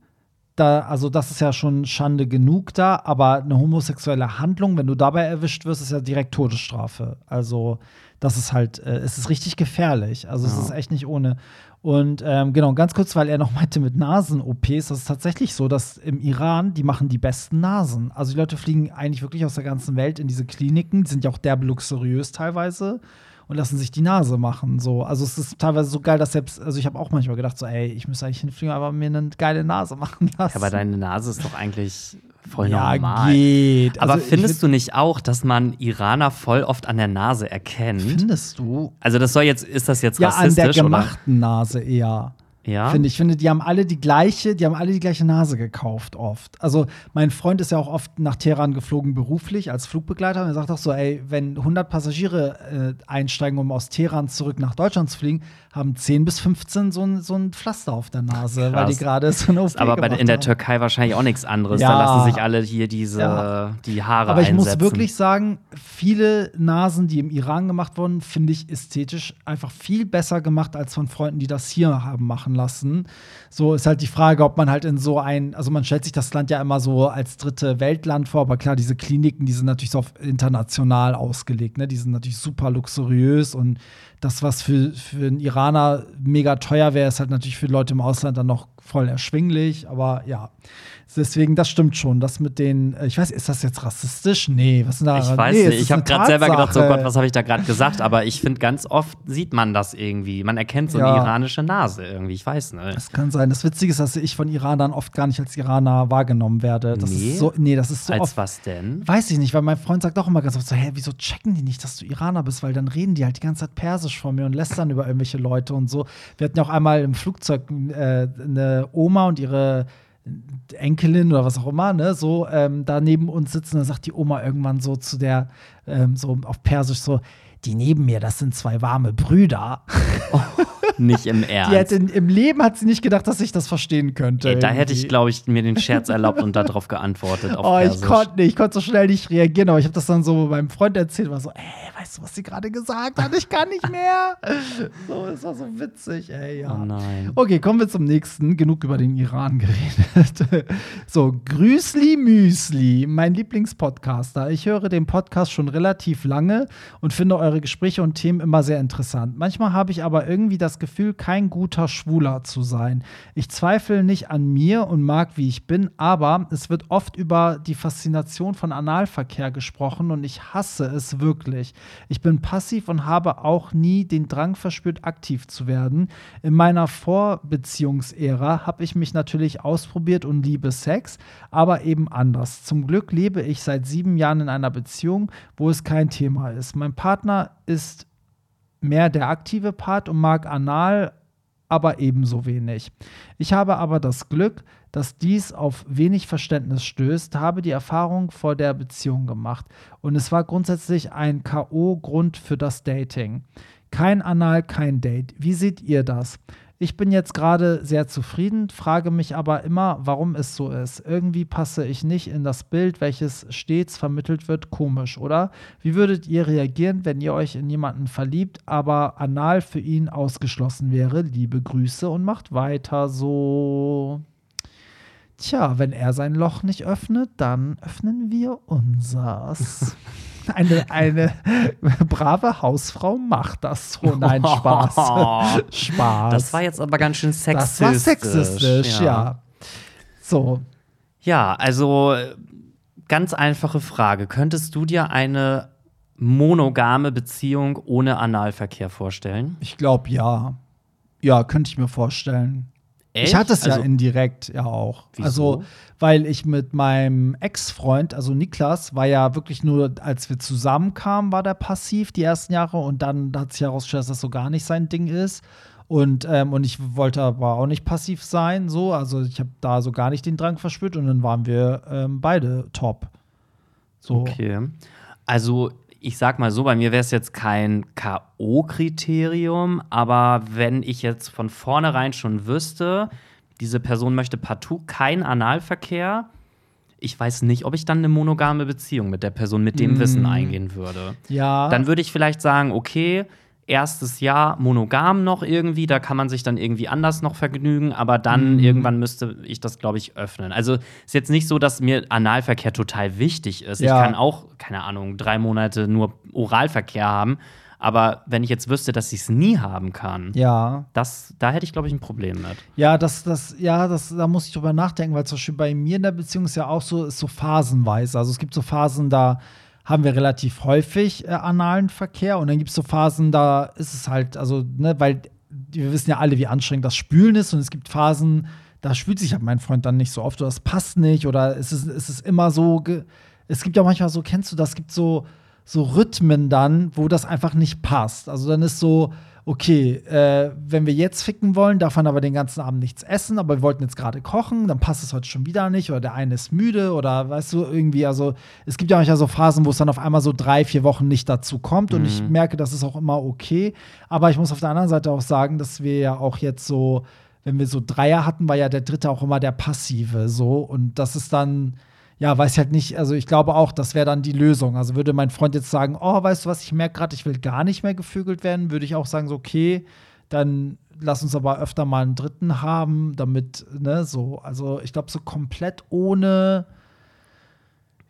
da, also das ist ja schon Schande genug da, aber eine homosexuelle Handlung, wenn du dabei erwischt wirst, ist ja direkt Todesstrafe. Also Das ist halt, äh, es ist richtig gefährlich. Also es Ja. ist echt nicht ohne. Und ähm, genau, ganz kurz, weil er noch meinte mit Nasen-OPs, das ist tatsächlich so, dass im Iran, die machen die besten Nasen. Also die Leute fliegen eigentlich wirklich aus der ganzen Welt in diese Kliniken, die sind ja auch derbe luxuriös teilweise und lassen sich die Nase machen. So. Also es ist teilweise so geil, dass selbst, also ich habe auch manchmal gedacht, so, ey, ich müsste eigentlich hinfliegen, aber mir eine geile Nase machen lassen. Ja, aber deine Nase ist doch eigentlich voll ja, normal. geht. Aber Also findest find- du nicht auch, dass man Iraner voll oft an der Nase erkennt? Findest du? Also das soll jetzt, ist das jetzt Ja, an der rassistisch oder? gemachten Nase eher. Ja. Finde ich, finde, die haben alle die gleiche, die haben alle die gleiche Nase gekauft oft. Also mein Freund ist ja auch oft nach Teheran geflogen beruflich als Flugbegleiter und er sagt auch so, ey, wenn 100 Passagiere äh, einsteigen, um aus Teheran zurück nach Deutschland zu fliegen, haben 10 bis 15 so ein, so ein Pflaster auf der Nase, weil die Krass. gerade so eine OP aber bei, in der haben. Türkei wahrscheinlich auch nichts anderes. Ja. Da lassen sich alle hier diese Ja. die Haare Aber ich einsetzen. muss wirklich sagen, viele Nasen, die im Iran gemacht wurden, finde ich ästhetisch einfach viel besser gemacht als von Freunden, die das hier haben machen lassen. So ist halt die Frage, ob man halt in so ein, also man stellt sich das Land ja immer so als dritte Weltland vor, aber klar, diese Kliniken, die sind natürlich so auf international ausgelegt, ne? Die sind natürlich super luxuriös und das, was für, für einen Iraner mega teuer wäre, ist halt natürlich für Leute im Ausland dann noch voll erschwinglich. Aber ja, deswegen, das stimmt schon. Das mit den, äh, ich weiß, ist das jetzt rassistisch? Nee, was ist da? Ich weiß nee, nicht, ich habe gerade selber gedacht, so Tatsache. Gott, was habe ich da gerade gesagt? Aber ich finde, ganz oft sieht man das irgendwie. Man erkennt so Ja. eine iranische Nase irgendwie. Ich weiß nicht. Das kann sein. Das Witzige ist, dass ich von Iranern oft gar nicht als Iraner wahrgenommen werde. Das Nee? ist so, nee, das ist so Als oft. was denn? Weiß ich nicht, weil mein Freund sagt auch immer ganz oft so, hä, wieso checken die nicht, dass du Iraner bist? Weil dann reden die halt die ganze Zeit Persisch vor mir und lästern über irgendwelche Leute und so. Wir hatten ja auch einmal im Flugzeug äh, eine Oma und ihre Enkelin oder was auch immer, ne, so ähm, da neben uns sitzen, dann sagt die Oma irgendwann so zu der, ähm, so auf Persisch so, die neben mir, das sind zwei warme Brüder. Nicht im Ernst. hätte im Leben hat sie nicht gedacht, dass ich das verstehen könnte. Ey, da hätte ich, glaube ich, mir den Scherz erlaubt und darauf geantwortet. Oh, ich Persisch. konnte nicht, ich konnte so schnell nicht reagieren, aber ich habe das dann so meinem Freund erzählt, war so, ey, weißt du, was sie gerade gesagt hat? Ich kann nicht mehr. so, es war so witzig, ey, ja. Oh nein. Okay, kommen wir zum nächsten. Genug über den Iran geredet. so, Grüßli Müsli, mein Lieblingspodcaster. Ich höre den Podcast schon relativ lange und finde eure Gespräche und Themen immer sehr interessant. Manchmal habe ich aber irgendwie das Gefühl, kein guter Schwuler zu sein. Ich zweifle nicht an mir und mag, wie ich bin, aber es wird oft über die Faszination von Analverkehr gesprochen und ich hasse es wirklich. Ich bin passiv und habe auch nie den Drang verspürt, aktiv zu werden. In meiner Vorbeziehungsära habe ich mich natürlich ausprobiert und liebe Sex, aber eben anders. Zum Glück lebe ich seit sieben Jahren in einer Beziehung, wo es kein Thema ist. Mein Partner ist mehr der aktive Part und mag anal, aber ebenso wenig. Ich habe aber das Glück, dass dies auf wenig Verständnis stößt, habe die Erfahrung vor der Beziehung gemacht und es war grundsätzlich ein KO-Grund für das Dating. Kein Anal, kein Date. Wie seht ihr das? Ich bin jetzt gerade sehr zufrieden, frage mich aber immer, warum es so ist. Irgendwie passe ich nicht in das Bild, welches stets vermittelt wird. Komisch, oder? Wie würdet ihr reagieren, wenn ihr euch in jemanden verliebt, aber anal für ihn ausgeschlossen wäre? Liebe Grüße und macht weiter so. Tja, wenn er sein Loch nicht öffnet, dann öffnen wir unsers. Eine, eine brave Hausfrau macht das so. Nein, Spaß. Spaß. Das war jetzt aber ganz schön Das sexistisch. war sexistisch, ja. So, Ja, also ganz einfache Frage. Könntest du dir eine monogame Beziehung ohne Analverkehr vorstellen? ich glaube ja. Ja, könnte ich mir vorstellen. Ich Echt? hatte es ja Also- indirekt ja auch. Wieso? Also, weil ich mit meinem Ex-Freund, also Niklas, war ja wirklich nur, als wir zusammenkamen, war der passiv die ersten Jahre und dann hat sich herausgestellt, dass das so gar nicht sein Ding ist. Und, ähm, und ich wollte aber auch nicht passiv sein, so. Also ich habe da so gar nicht den Drang verspürt und dann waren wir ähm, beide top. So. Okay. Also, ich sag mal so, bei mir wäre es jetzt kein K.O.-Kriterium, aber wenn ich jetzt von vornherein schon wüsste, diese Person möchte partout keinen Analverkehr, ich weiß nicht, ob ich dann eine monogame Beziehung mit der Person mit dem Wissen eingehen würde. Ja. Dann würde ich vielleicht sagen, okay, erstes Jahr monogam noch irgendwie, da kann man sich dann irgendwie anders noch vergnügen, aber dann irgendwann müsste ich das, glaube ich, öffnen. Also ist jetzt nicht so, dass mir Analverkehr total wichtig ist. Ja. Ich kann auch, keine Ahnung, drei Monate nur Oralverkehr haben, Aber wenn ich jetzt wüsste, dass ich es nie haben kann, Ja. das, da hätte ich, glaube ich, ein Problem mit. Ja, das, das, ja, das, da muss ich drüber nachdenken, weil zum Beispiel bei mir in der Beziehung ist ja auch so, ist so phasenweise. Also es gibt so Phasen, da haben wir relativ häufig äh, analen Verkehr. Und dann gibt es so Phasen, da ist es halt, also, ne, weil wir wissen ja alle, wie anstrengend das Spülen ist. Und es gibt Phasen, da spült sich halt mein Freund dann nicht so oft oder es passt nicht oder es ist, es ist immer so, es gibt ja manchmal so, kennst du das, es gibt so, so Rhythmen dann, wo das einfach nicht passt. Also dann ist so, okay, äh, wenn wir jetzt ficken wollen, darf man aber den ganzen Abend nichts essen, aber wir wollten jetzt gerade kochen, dann passt es heute schon wieder nicht oder der eine ist müde oder weißt du, irgendwie, also es gibt ja manchmal so Phasen, wo es dann auf einmal so drei, vier Wochen nicht dazu kommt und ich merke, das ist auch immer okay, aber ich muss auf der anderen Seite auch sagen, dass wir ja auch jetzt so, wenn wir so Dreier hatten, war ja der dritte auch immer der Passive so. Und das ist dann ja, weiß ich halt nicht, also ich glaube auch, das wäre dann die Lösung. Also würde mein Freund jetzt sagen, oh, weißt du was, ich merke gerade, ich will gar nicht mehr gevögelt werden, würde ich auch sagen, so, okay, dann lass uns aber öfter mal einen dritten haben, damit, ne, so, also ich glaube, so komplett ohne,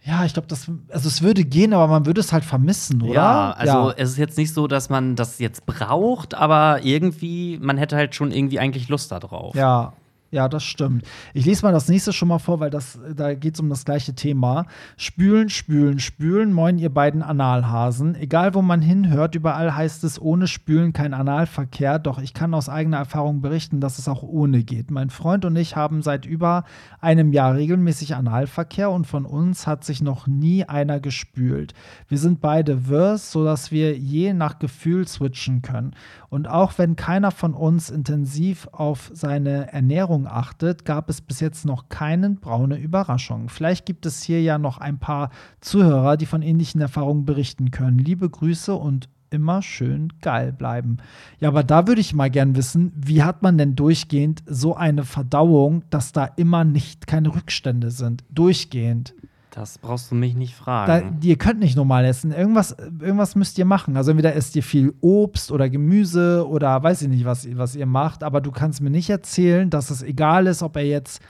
ja, ich glaube, das, also es würde gehen, aber man würde es halt vermissen, oder? Ja, also ja. es ist jetzt nicht so, dass man das jetzt braucht, aber irgendwie, man hätte halt schon irgendwie eigentlich Lust darauf. Ja, ja, das stimmt. Ich lese mal das nächste schon mal vor, weil das, da geht es um das gleiche Thema. Spülen, spülen, spülen, moin, ihr beiden Analhasen. Egal, wo man hinhört, überall heißt es ohne Spülen kein Analverkehr. Doch ich kann aus eigener Erfahrung berichten, dass es auch ohne geht. Mein Freund und ich haben seit über einem Jahr regelmäßig Analverkehr und von uns hat sich noch nie einer gespült. Wir sind beide Verse, sodass wir je nach Gefühl switchen können. Und auch wenn keiner von uns intensiv auf seine Ernährung achtet, gab es bis jetzt noch keinen braune Überraschung. Vielleicht gibt es hier ja noch ein paar Zuhörer, die von ähnlichen Erfahrungen berichten können. Liebe Grüße und immer schön geil bleiben. Ja, aber da würde ich mal gern wissen, wie hat man denn durchgehend so eine Verdauung, dass da immer nicht keine Rückstände sind? Durchgehend. Das brauchst du mich nicht Da, fragen. ihr könnt nicht normal essen. Irgendwas, irgendwas müsst ihr machen. Also entweder esst ihr viel Obst oder Gemüse oder weiß ich nicht, was, was ihr macht. Aber du kannst mir nicht erzählen, dass es egal ist, ob er jetzt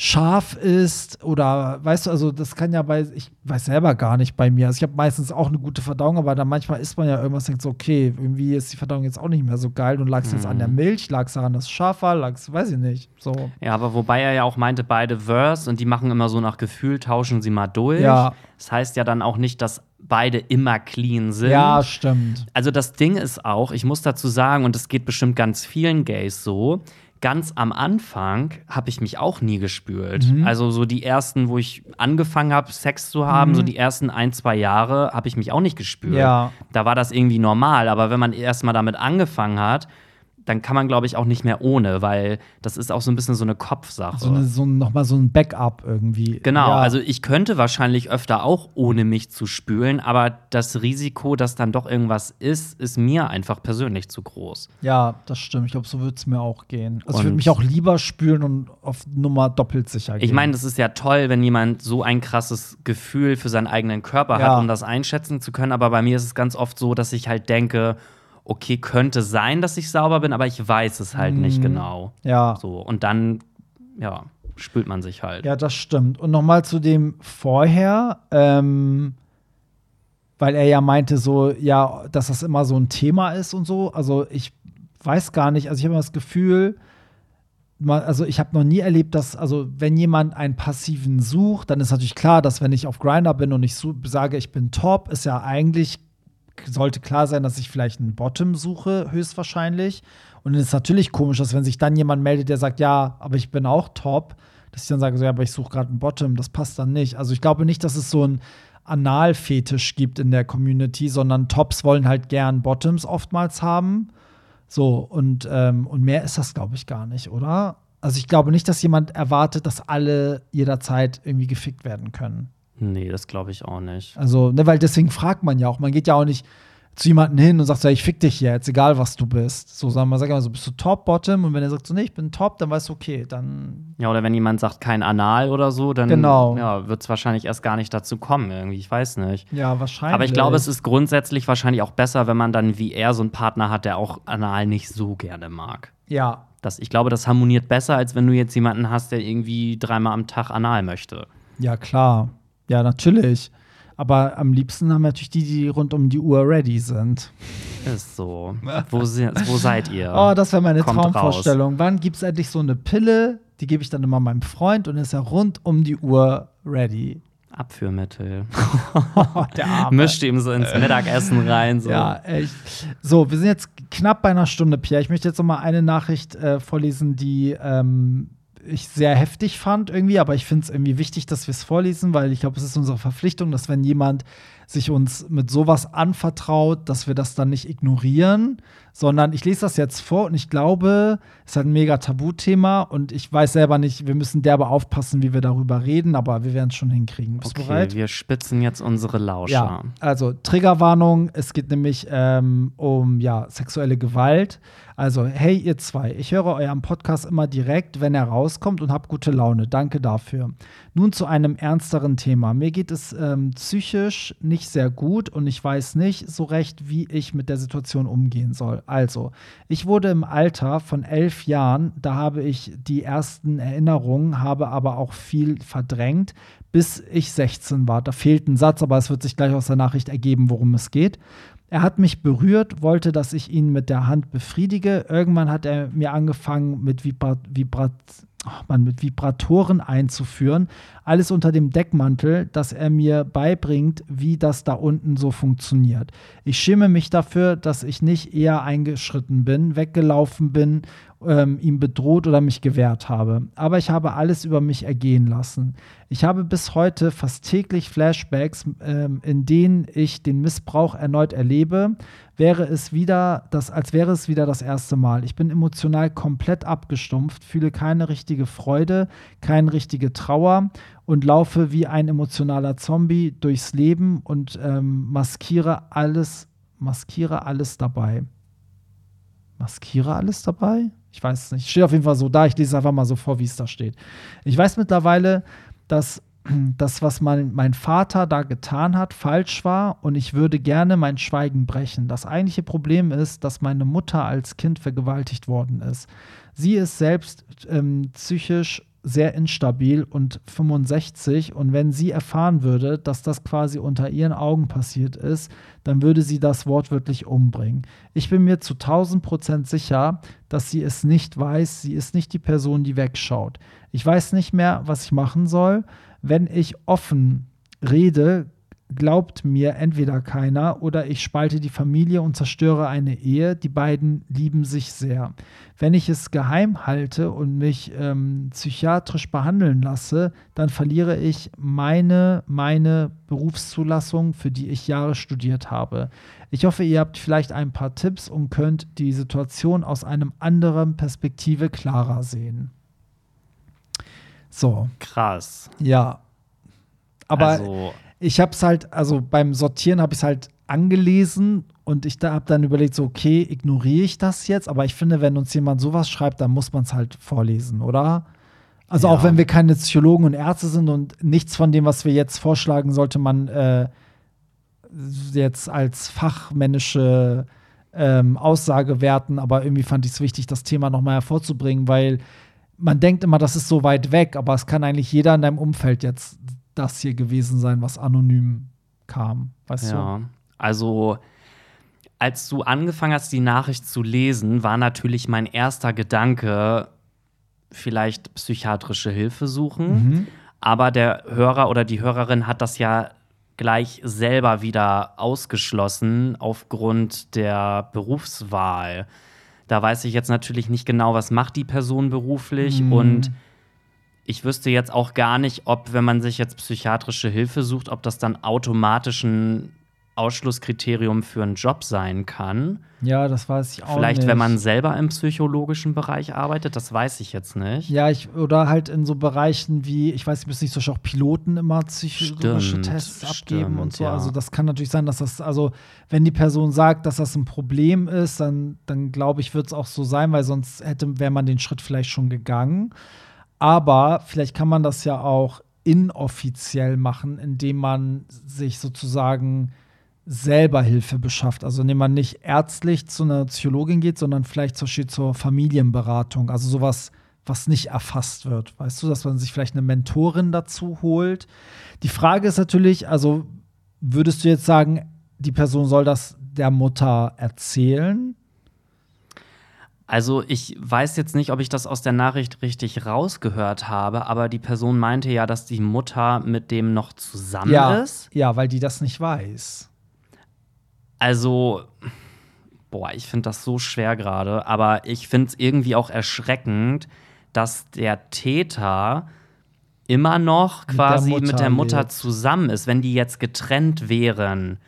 scharf ist oder weißt du, also das kann ja bei, ich weiß selber gar nicht bei mir. Also ich habe meistens auch eine gute Verdauung, aber dann manchmal isst man ja irgendwas denkt so, okay, irgendwie ist die Verdauung jetzt auch nicht mehr so geil und lag es jetzt an der Milch, lag es daran, dass es scharf war, lag es, weiß ich nicht. So. ja, aber wobei er ja auch meinte, beide Verse und die machen immer so nach Gefühl, tauschen sie mal durch. Ja. Das heißt ja dann auch nicht, dass beide immer clean sind. Ja, stimmt. Also das Ding ist auch, ich muss dazu sagen, und es geht bestimmt ganz vielen Gays so, ganz am Anfang habe ich mich auch nie gespült. Mhm. Also so die ersten, wo ich angefangen habe, Sex zu haben, so die ersten ein, zwei Jahre, habe ich mich auch nicht gespült. Ja. Da war das irgendwie normal. Aber wenn man erst mal damit angefangen hat, dann kann man, glaube ich, auch nicht mehr ohne, weil das ist auch so ein bisschen so eine Kopfsache. So, eine, so ein- noch mal so ein Backup irgendwie. Genau, ja. also ich könnte wahrscheinlich öfter auch ohne mich zu spülen, aber das Risiko, dass dann doch irgendwas ist, ist mir einfach persönlich zu groß. Ja, das stimmt. Ich glaube, so würde es mir auch gehen. Also ich würde Und- mich auch lieber spülen und auf Nummer doppelt sicher gehen. Ich meine, das ist ja toll, wenn jemand so ein krasses Gefühl für seinen eigenen Körper Ja. hat, um das einschätzen zu können, aber bei mir ist es ganz oft so, dass ich halt denke, okay, könnte sein, dass ich sauber bin, aber ich weiß es halt nicht genau. ja. So, und dann, ja, spült man sich halt. Ja, das stimmt. Und nochmal zu dem vorher, ähm, weil er ja meinte, so, ja, dass das immer so ein Thema ist und so. Also ich weiß gar nicht, also ich habe immer das Gefühl, also ich habe noch nie erlebt, dass, also wenn jemand einen Passiven sucht, dann ist natürlich klar, dass wenn ich auf Grinder bin und ich sage, ich bin top, ist ja eigentlich, sollte klar sein, dass ich vielleicht einen Bottom suche, höchstwahrscheinlich. Und es ist natürlich komisch, dass wenn sich dann jemand meldet, der sagt, ja, aber ich bin auch top, dass ich dann sage, so, ja, aber ich suche gerade einen Bottom, das passt dann nicht. Also ich glaube nicht, dass es so ein Analfetisch gibt in der Community, sondern Tops wollen halt gern Bottoms oftmals haben. So, und, ähm, und mehr ist das, glaube ich, gar nicht, oder? Also ich glaube nicht, dass jemand erwartet, dass alle jederzeit irgendwie gefickt werden können. Nee, das glaube ich auch nicht. Also, ne, weil deswegen fragt man ja auch. Man geht ja auch nicht zu jemandem hin und sagt so, ich fick dich jetzt, egal was du bist. So, sondern man sagt immer so, bist du top, bottom? Und wenn er sagt so, nee, ich bin top, dann weißt du, okay, dann Ja, oder wenn jemand sagt, kein Anal oder so, dann Genau. ja, wird es wahrscheinlich erst gar nicht dazu kommen, irgendwie. Ich weiß nicht. ja, wahrscheinlich. Aber ich glaube, es ist grundsätzlich wahrscheinlich auch besser, wenn man dann wie er so einen Partner hat, der auch Anal nicht so gerne mag. Ja, Das, ich glaube, das harmoniert besser, als wenn du jetzt jemanden hast, der irgendwie dreimal am Tag Anal möchte. Ja, klar. Ja, natürlich. Aber am liebsten haben wir natürlich die, die rund um die Uhr ready sind. Ist so. Wo, se wo seid ihr? Oh, das wäre meine Kommt Traumvorstellung. raus. Wann gibt es endlich so eine Pille? Die gebe ich dann immer meinem Freund und ist ja rund um die Uhr ready. Abführmittel. Der Arme. Mischt ihm so ins Mittagessen rein. So. Ja, echt. So, wir sind jetzt knapp bei einer Stunde, Pierre. Ich möchte jetzt noch mal eine Nachricht äh, vorlesen, die ähm, ich sehr heftig fand irgendwie, aber ich finde es irgendwie wichtig, dass wir es vorlesen, weil ich glaube, es ist unsere Verpflichtung, dass wenn jemand sich uns mit sowas anvertraut, dass wir das dann nicht ignorieren, sondern ich lese das jetzt vor und ich glaube, es ist halt ein mega Tabuthema und ich weiß selber nicht, wir müssen derbe aufpassen, wie wir darüber reden, aber wir werden es schon hinkriegen. Bist du Okay, bereit? wir spitzen jetzt unsere Lauscher. Ja, also Triggerwarnung, es geht nämlich ähm, um ja, sexuelle Gewalt. Also, hey ihr zwei, ich höre euren Podcast immer direkt, wenn er rauskommt und habe gute Laune. Danke dafür. Nun zu einem ernsteren Thema. Mir geht es ähm, psychisch nicht sehr gut und ich weiß nicht so recht, wie ich mit der Situation umgehen soll. Also, ich wurde im Alter von elf Jahren, da habe ich die ersten Erinnerungen, habe aber auch viel verdrängt, bis ich 16 war. Da fehlt ein Satz, aber es wird sich gleich aus der Nachricht ergeben, worum es geht. Er hat mich berührt, wollte, dass ich ihn mit der Hand befriedige. Irgendwann hat er mir angefangen, mit, Vibra Vibrat ach Mann, mit Vibratoren einzuführen. Alles unter dem Deckmantel, dass er mir beibringt, wie das da unten so funktioniert. Ich schäme mich dafür, dass ich nicht eher eingeschritten bin, weggelaufen bin, ähm, ihm bedroht oder mich gewehrt habe. Aber ich habe alles über mich ergehen lassen. Ich habe bis heute fast täglich Flashbacks, ähm, in denen ich den Missbrauch erneut erlebe. Wäre es wieder das, als wäre es wieder das erste Mal. Ich bin emotional komplett abgestumpft, fühle keine richtige Freude, keine richtige Trauer und laufe wie ein emotionaler Zombie durchs Leben und ähm, maskiere alles, maskiere alles dabei. Maskiere alles dabei? Ich weiß es nicht. Steht auf jeden Fall so da. Ich lese es einfach mal so vor, wie es da steht. Ich weiß mittlerweile, dass das, was mein, mein Vater da getan hat, falsch war und ich würde gerne mein Schweigen brechen. Das eigentliche Problem ist, dass meine Mutter als Kind vergewaltigt worden ist. Sie ist selbst ähm, psychisch sehr instabil und 65 und wenn sie erfahren würde, dass das quasi unter ihren Augen passiert ist, dann würde sie das wortwörtlich umbringen. Ich bin mir zu 1000 Prozent sicher, dass sie es nicht weiß. Sie ist nicht die Person, die wegschaut. Ich weiß nicht mehr, was ich machen soll. Wenn ich offen rede, glaubt mir entweder keiner oder ich spalte die Familie und zerstöre eine Ehe. Die beiden lieben sich sehr. Wenn ich es geheim halte und mich ähm, psychiatrisch behandeln lasse, dann verliere ich meine, meine Berufszulassung, für die ich Jahre studiert habe. Ich hoffe, ihr habt vielleicht ein paar Tipps und könnt die Situation aus einem anderen Perspektive klarer sehen. So, Krass. ja. Aber also, ich habe es halt, also beim Sortieren habe ich es halt angelesen und ich da habe dann überlegt, so, okay, ignoriere ich das jetzt? Aber ich finde, wenn uns jemand sowas schreibt, dann muss man es halt vorlesen, oder? Also Ja. auch wenn wir keine Psychologen und Ärzte sind und nichts von dem, was wir jetzt vorschlagen, sollte man äh, jetzt als fachmännische ähm, Aussage werten. Aber irgendwie fand ich es wichtig, das Thema nochmal hervorzubringen, weil man denkt immer, das ist so weit weg, aber es kann eigentlich jeder in deinem Umfeld jetzt das hier gewesen sein, was anonym kam. Weißt ja. Also, als du angefangen hast, die Nachricht zu lesen, war natürlich mein erster Gedanke, vielleicht psychiatrische Hilfe du? suchen. Mhm. Aber der Hörer oder die Hörerin hat das ja gleich selber wieder ausgeschlossen aufgrund der Berufswahl. Da weiß ich jetzt natürlich nicht genau, was macht die Person beruflich Mhm. und ich wüsste jetzt auch gar nicht, ob, wenn man sich jetzt psychiatrische Hilfe sucht, ob das dann automatisch ein Ausschlusskriterium für einen Job sein kann. Ja, das weiß ich auch Vielleicht, nicht. wenn man selber im psychologischen Bereich arbeitet, das weiß ich jetzt nicht. Ja, ich, oder halt in so Bereichen wie, ich weiß, müssen nicht so auch Piloten immer psychologische Stimmt, Tests abgeben stimmt, und so. ja. Also das kann natürlich sein, dass das, also wenn die Person sagt, dass das ein Problem ist, dann, dann glaube ich, wird es auch so sein, weil sonst hätte, wäre man den Schritt vielleicht schon gegangen. Aber vielleicht kann man das ja auch inoffiziell machen, indem man sich sozusagen selber Hilfe beschafft. Also indem man nicht ärztlich zu einer Psychologin geht, sondern vielleicht zum Beispiel zur Familienberatung. Also sowas, was nicht erfasst wird. Weißt du, dass man sich vielleicht eine Mentorin dazu holt. Die Frage ist natürlich, also würdest du jetzt sagen, die Person soll das der Mutter erzählen? Also ich weiß jetzt nicht, ob ich das aus der Nachricht richtig rausgehört habe, aber die Person meinte ja, dass die Mutter mit dem noch zusammen ja, ist. Ja, weil die das nicht weiß. Also, boah, ich finde das so schwer gerade, aber ich finde es irgendwie auch erschreckend, dass der Täter immer noch Mit quasi der mit Mutter der Mutter zusammen ist, wenn die jetzt getrennt wären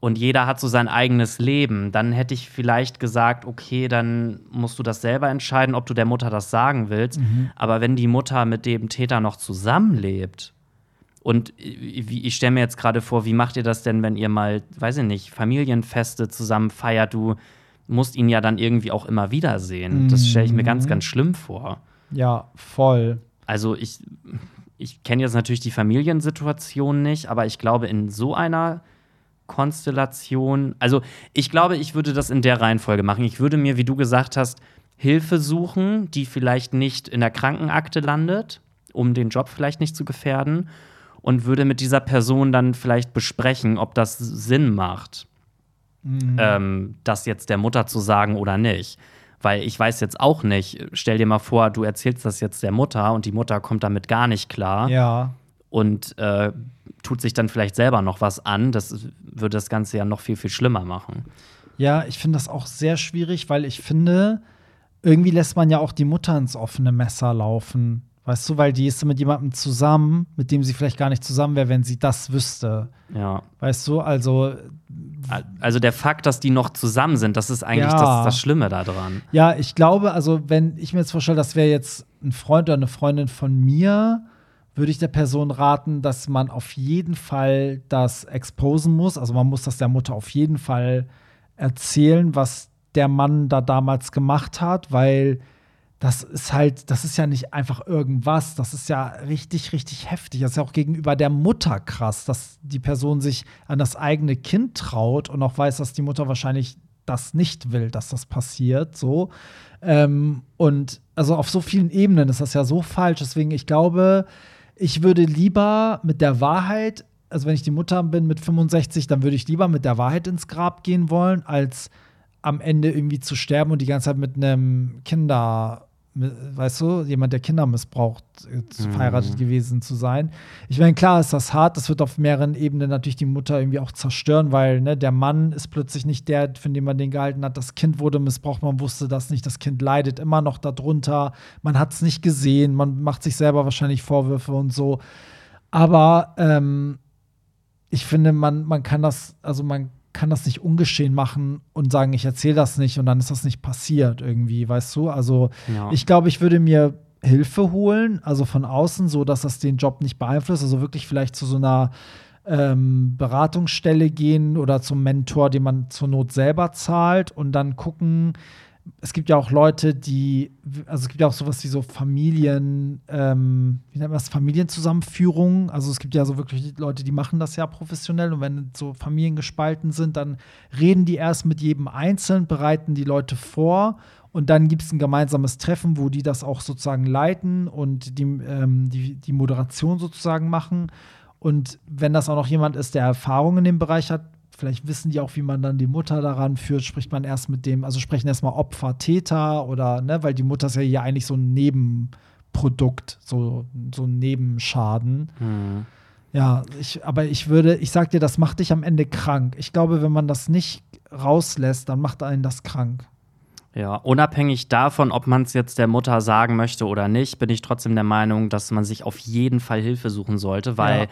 und jeder hat so sein eigenes Leben, dann hätte ich vielleicht gesagt, okay, dann musst du das selber entscheiden, ob du der Mutter das sagen willst. Mhm. Aber wenn die Mutter mit dem Täter noch zusammenlebt und ich stelle mir jetzt gerade vor, wie macht ihr das denn, wenn ihr mal, weiß ich nicht, Familienfeste zusammen feiert? Du musst ihn ja dann irgendwie auch immer wiedersehen. Das stelle ich mir ganz, Mhm. ganz schlimm vor. Ja, voll. Also ich, ich kenne jetzt natürlich die Familiensituation nicht, aber ich glaube, in so einer Konstellation, also ich glaube, ich würde das in der Reihenfolge machen. Ich würde mir, wie du gesagt hast, Hilfe suchen, die vielleicht nicht in der Krankenakte landet, um den Job vielleicht nicht zu gefährden, und würde mit dieser Person dann vielleicht besprechen, ob das Sinn macht, ähm, das jetzt der Mutter zu sagen oder nicht. Weil ich weiß jetzt auch nicht, stell dir mal vor, du erzählst das jetzt der Mutter und die Mutter kommt damit gar nicht klar Ja. und äh, tut sich dann vielleicht selber noch was an. Das würde das Ganze ja noch viel, viel schlimmer machen. Ja, ich finde das auch sehr schwierig, weil ich finde, irgendwie lässt man ja auch die Mutter ins offene Messer laufen. Weißt du, weil die ist mit jemandem zusammen, mit dem sie vielleicht gar nicht zusammen wäre, wenn sie das wüsste. Ja. Weißt du, also Also der Fakt, dass die noch zusammen sind, das ist eigentlich Ja. das, das Schlimme daran. Ja, ich glaube, also wenn ich mir jetzt vorstelle, das wäre jetzt ein Freund oder eine Freundin von mir, würde ich der Person raten, dass man auf jeden Fall das exposen muss. Also man muss das der Mutter auf jeden Fall erzählen, was der Mann da damals gemacht hat, weil das ist halt, das ist ja nicht einfach irgendwas, das ist ja richtig, richtig heftig. Das ist ja auch gegenüber der Mutter krass, dass die Person sich an das eigene Kind traut und auch weiß, dass die Mutter wahrscheinlich das nicht will, dass das passiert, so. Ähm, und also auf so vielen Ebenen ist das ja so falsch. Deswegen, ich glaube, ich würde lieber mit der Wahrheit, also wenn ich die Mutter bin mit 65, dann würde ich lieber mit der Wahrheit ins Grab gehen wollen, als am Ende irgendwie zu sterben und die ganze Zeit mit einem Kinder, weißt du, jemand, der Kinder missbraucht, äh, verheiratet gewesen zu sein. Ich meine, klar ist das hart, das wird auf mehreren Ebenen natürlich die Mutter irgendwie auch zerstören, weil ne, der Mann ist plötzlich nicht der, für den man den gehalten hat. Das Kind wurde missbraucht, man wusste das nicht. Das Kind leidet immer noch darunter. Man hat es nicht gesehen, man macht sich selber wahrscheinlich Vorwürfe und so. Aber ähm, ich finde, man, man kann das, also man kann das nicht ungeschehen machen und sagen, ich erzähle das nicht und dann ist das nicht passiert irgendwie, weißt du? Also Ja. ich glaube, ich würde mir Hilfe holen, also von außen, so dass das den Job nicht beeinflusst, also wirklich vielleicht zu so einer ähm, Beratungsstelle gehen oder zum Mentor, den man zur Not selber zahlt und dann gucken. Es gibt ja auch Leute, die, also es gibt ja auch sowas wie so Familien, ähm, wie nennt man das, Familienzusammenführungen. Also es gibt ja so wirklich Leute, die machen das ja professionell und wenn so Familien gespalten sind, dann reden die erst mit jedem einzeln, bereiten die Leute vor und dann gibt es ein gemeinsames Treffen, wo die das auch sozusagen leiten und die, ähm, die, die Moderation sozusagen machen. Und wenn das auch noch jemand ist, der Erfahrung in dem Bereich hat, vielleicht wissen die auch, wie man dann die Mutter daran führt, spricht man erst mit dem, also sprechen erstmal Opfer, Täter oder, ne, weil die Mutter ist ja hier eigentlich so ein Nebenprodukt, so, so ein Nebenschaden. Hm. Ja, ich, aber ich würde, ich sag dir, das macht dich am Ende krank. Ich glaube, wenn man das nicht rauslässt, dann macht einen das krank. Ja, unabhängig davon, ob man es jetzt der Mutter sagen möchte oder nicht, bin ich trotzdem der Meinung, dass man sich auf jeden Fall Hilfe suchen sollte, weil Ja.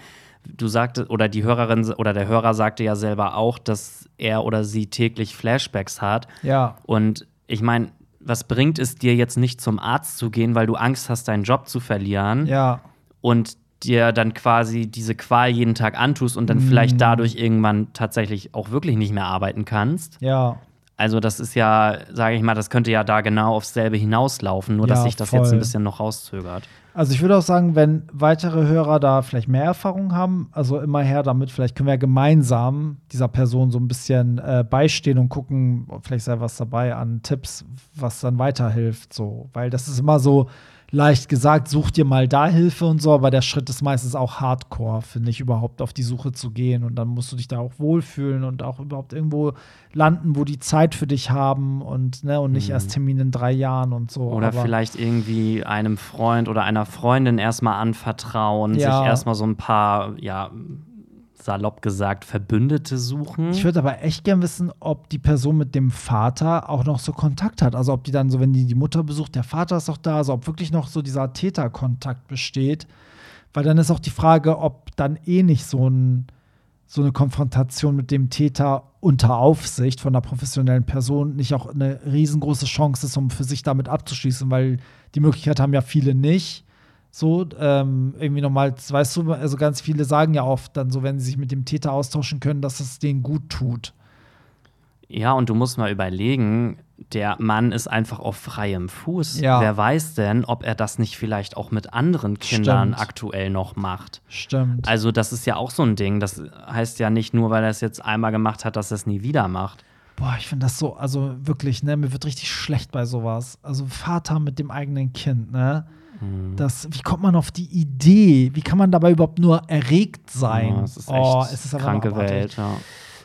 Du sagte oder die Hörerin oder der Hörer sagte ja selber auch, dass er oder sie täglich Flashbacks hat. Ja, Und ich meine, was bringt es dir jetzt nicht zum Arzt zu gehen, weil du Angst hast, deinen Job zu verlieren ja, und dir dann quasi diese Qual jeden Tag antust und dann Mhm. vielleicht dadurch irgendwann tatsächlich auch wirklich nicht mehr arbeiten kannst? ja. Also das ist ja, sage ich mal, das könnte ja da genau aufs selbe hinauslaufen, nur dass Ja, sich das voll. jetzt ein bisschen noch rauszögert. Also ich würde auch sagen, wenn weitere Hörer da vielleicht mehr Erfahrung haben, also immer her damit, vielleicht können wir gemeinsam dieser Person so ein bisschen äh, beistehen und gucken, vielleicht sei was dabei an Tipps, was dann weiterhilft. So, weil das ist immer so, leicht gesagt, such dir mal da Hilfe und so, aber der Schritt ist meistens auch Hardcore, finde ich, überhaupt auf die Suche zu gehen. Und dann musst du dich da auch wohlfühlen und auch überhaupt irgendwo landen, wo die Zeit für dich haben und, ne, und nicht Mhm. erst Termin in drei Jahren und so. Oder aber, vielleicht irgendwie einem Freund oder einer Freundin erstmal anvertrauen, Ja. sich erstmal so ein paar, ja, salopp gesagt, Verbündete suchen. Ich würde aber echt gern wissen, ob die Person mit dem Vater auch noch so Kontakt hat. Also ob die dann so, wenn die die Mutter besucht, der Vater ist doch da, also ob wirklich noch so dieser Täterkontakt besteht. Weil dann ist auch die Frage, ob dann eh nicht so, ein, so eine Konfrontation mit dem Täter unter Aufsicht von einer professionellen Person nicht auch eine riesengroße Chance ist, um für sich damit abzuschließen, weil die Möglichkeit haben ja viele nicht. So, ähm, irgendwie nochmal, weißt du, also ganz viele sagen ja oft dann so, wenn sie sich mit dem Täter austauschen können, dass es denen gut tut. Ja, und du musst mal überlegen, der Mann ist einfach auf freiem Fuß. Ja. Wer weiß denn, ob er das nicht vielleicht auch mit anderen Kindern Stimmt. aktuell noch macht? Stimmt. Also, das ist ja auch so ein Ding. Das heißt ja nicht nur, weil er es jetzt einmal gemacht hat, dass er es nie wieder macht. Boah, ich finde das so, also wirklich, ne, mir wird richtig schlecht bei sowas. Also Vater mit dem eigenen Kind, ne? Mhm. Das, wie kommt man auf die Idee? Wie kann man dabei überhaupt nur erregt sein? Ja, es ist echt oh, es ist einfach kranke. Welt. Ja.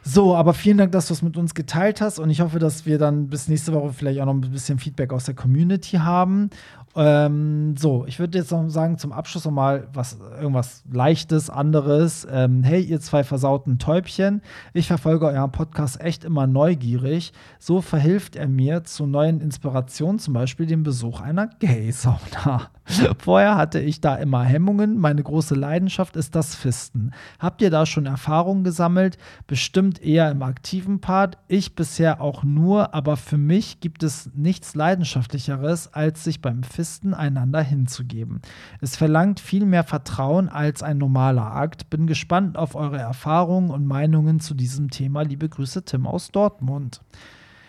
So, aber vielen Dank, dass du es mit uns geteilt hast und ich hoffe, dass wir dann bis nächste Woche vielleicht auch noch ein bisschen Feedback aus der Community haben. Ähm, so, ich würde jetzt noch sagen, zum Abschluss noch mal was, irgendwas Leichtes, anderes. Ähm, hey, ihr zwei versauten Täubchen, ich verfolge euren Podcast echt immer neugierig. So verhilft er mir zu neuen Inspirationen, zum Beispiel dem Besuch einer Gay-Sauna. Vorher hatte ich da immer Hemmungen. Meine große Leidenschaft ist das Fisten. Habt ihr da schon Erfahrungen gesammelt? Bestimmt eher im aktiven Part. Ich bisher auch nur, aber für mich gibt es nichts Leidenschaftlicheres, als sich beim Fisten einander hinzugeben. Es verlangt viel mehr Vertrauen als ein normaler Akt. Bin gespannt auf eure Erfahrungen und Meinungen zu diesem Thema. Liebe Grüße, Tim aus Dortmund.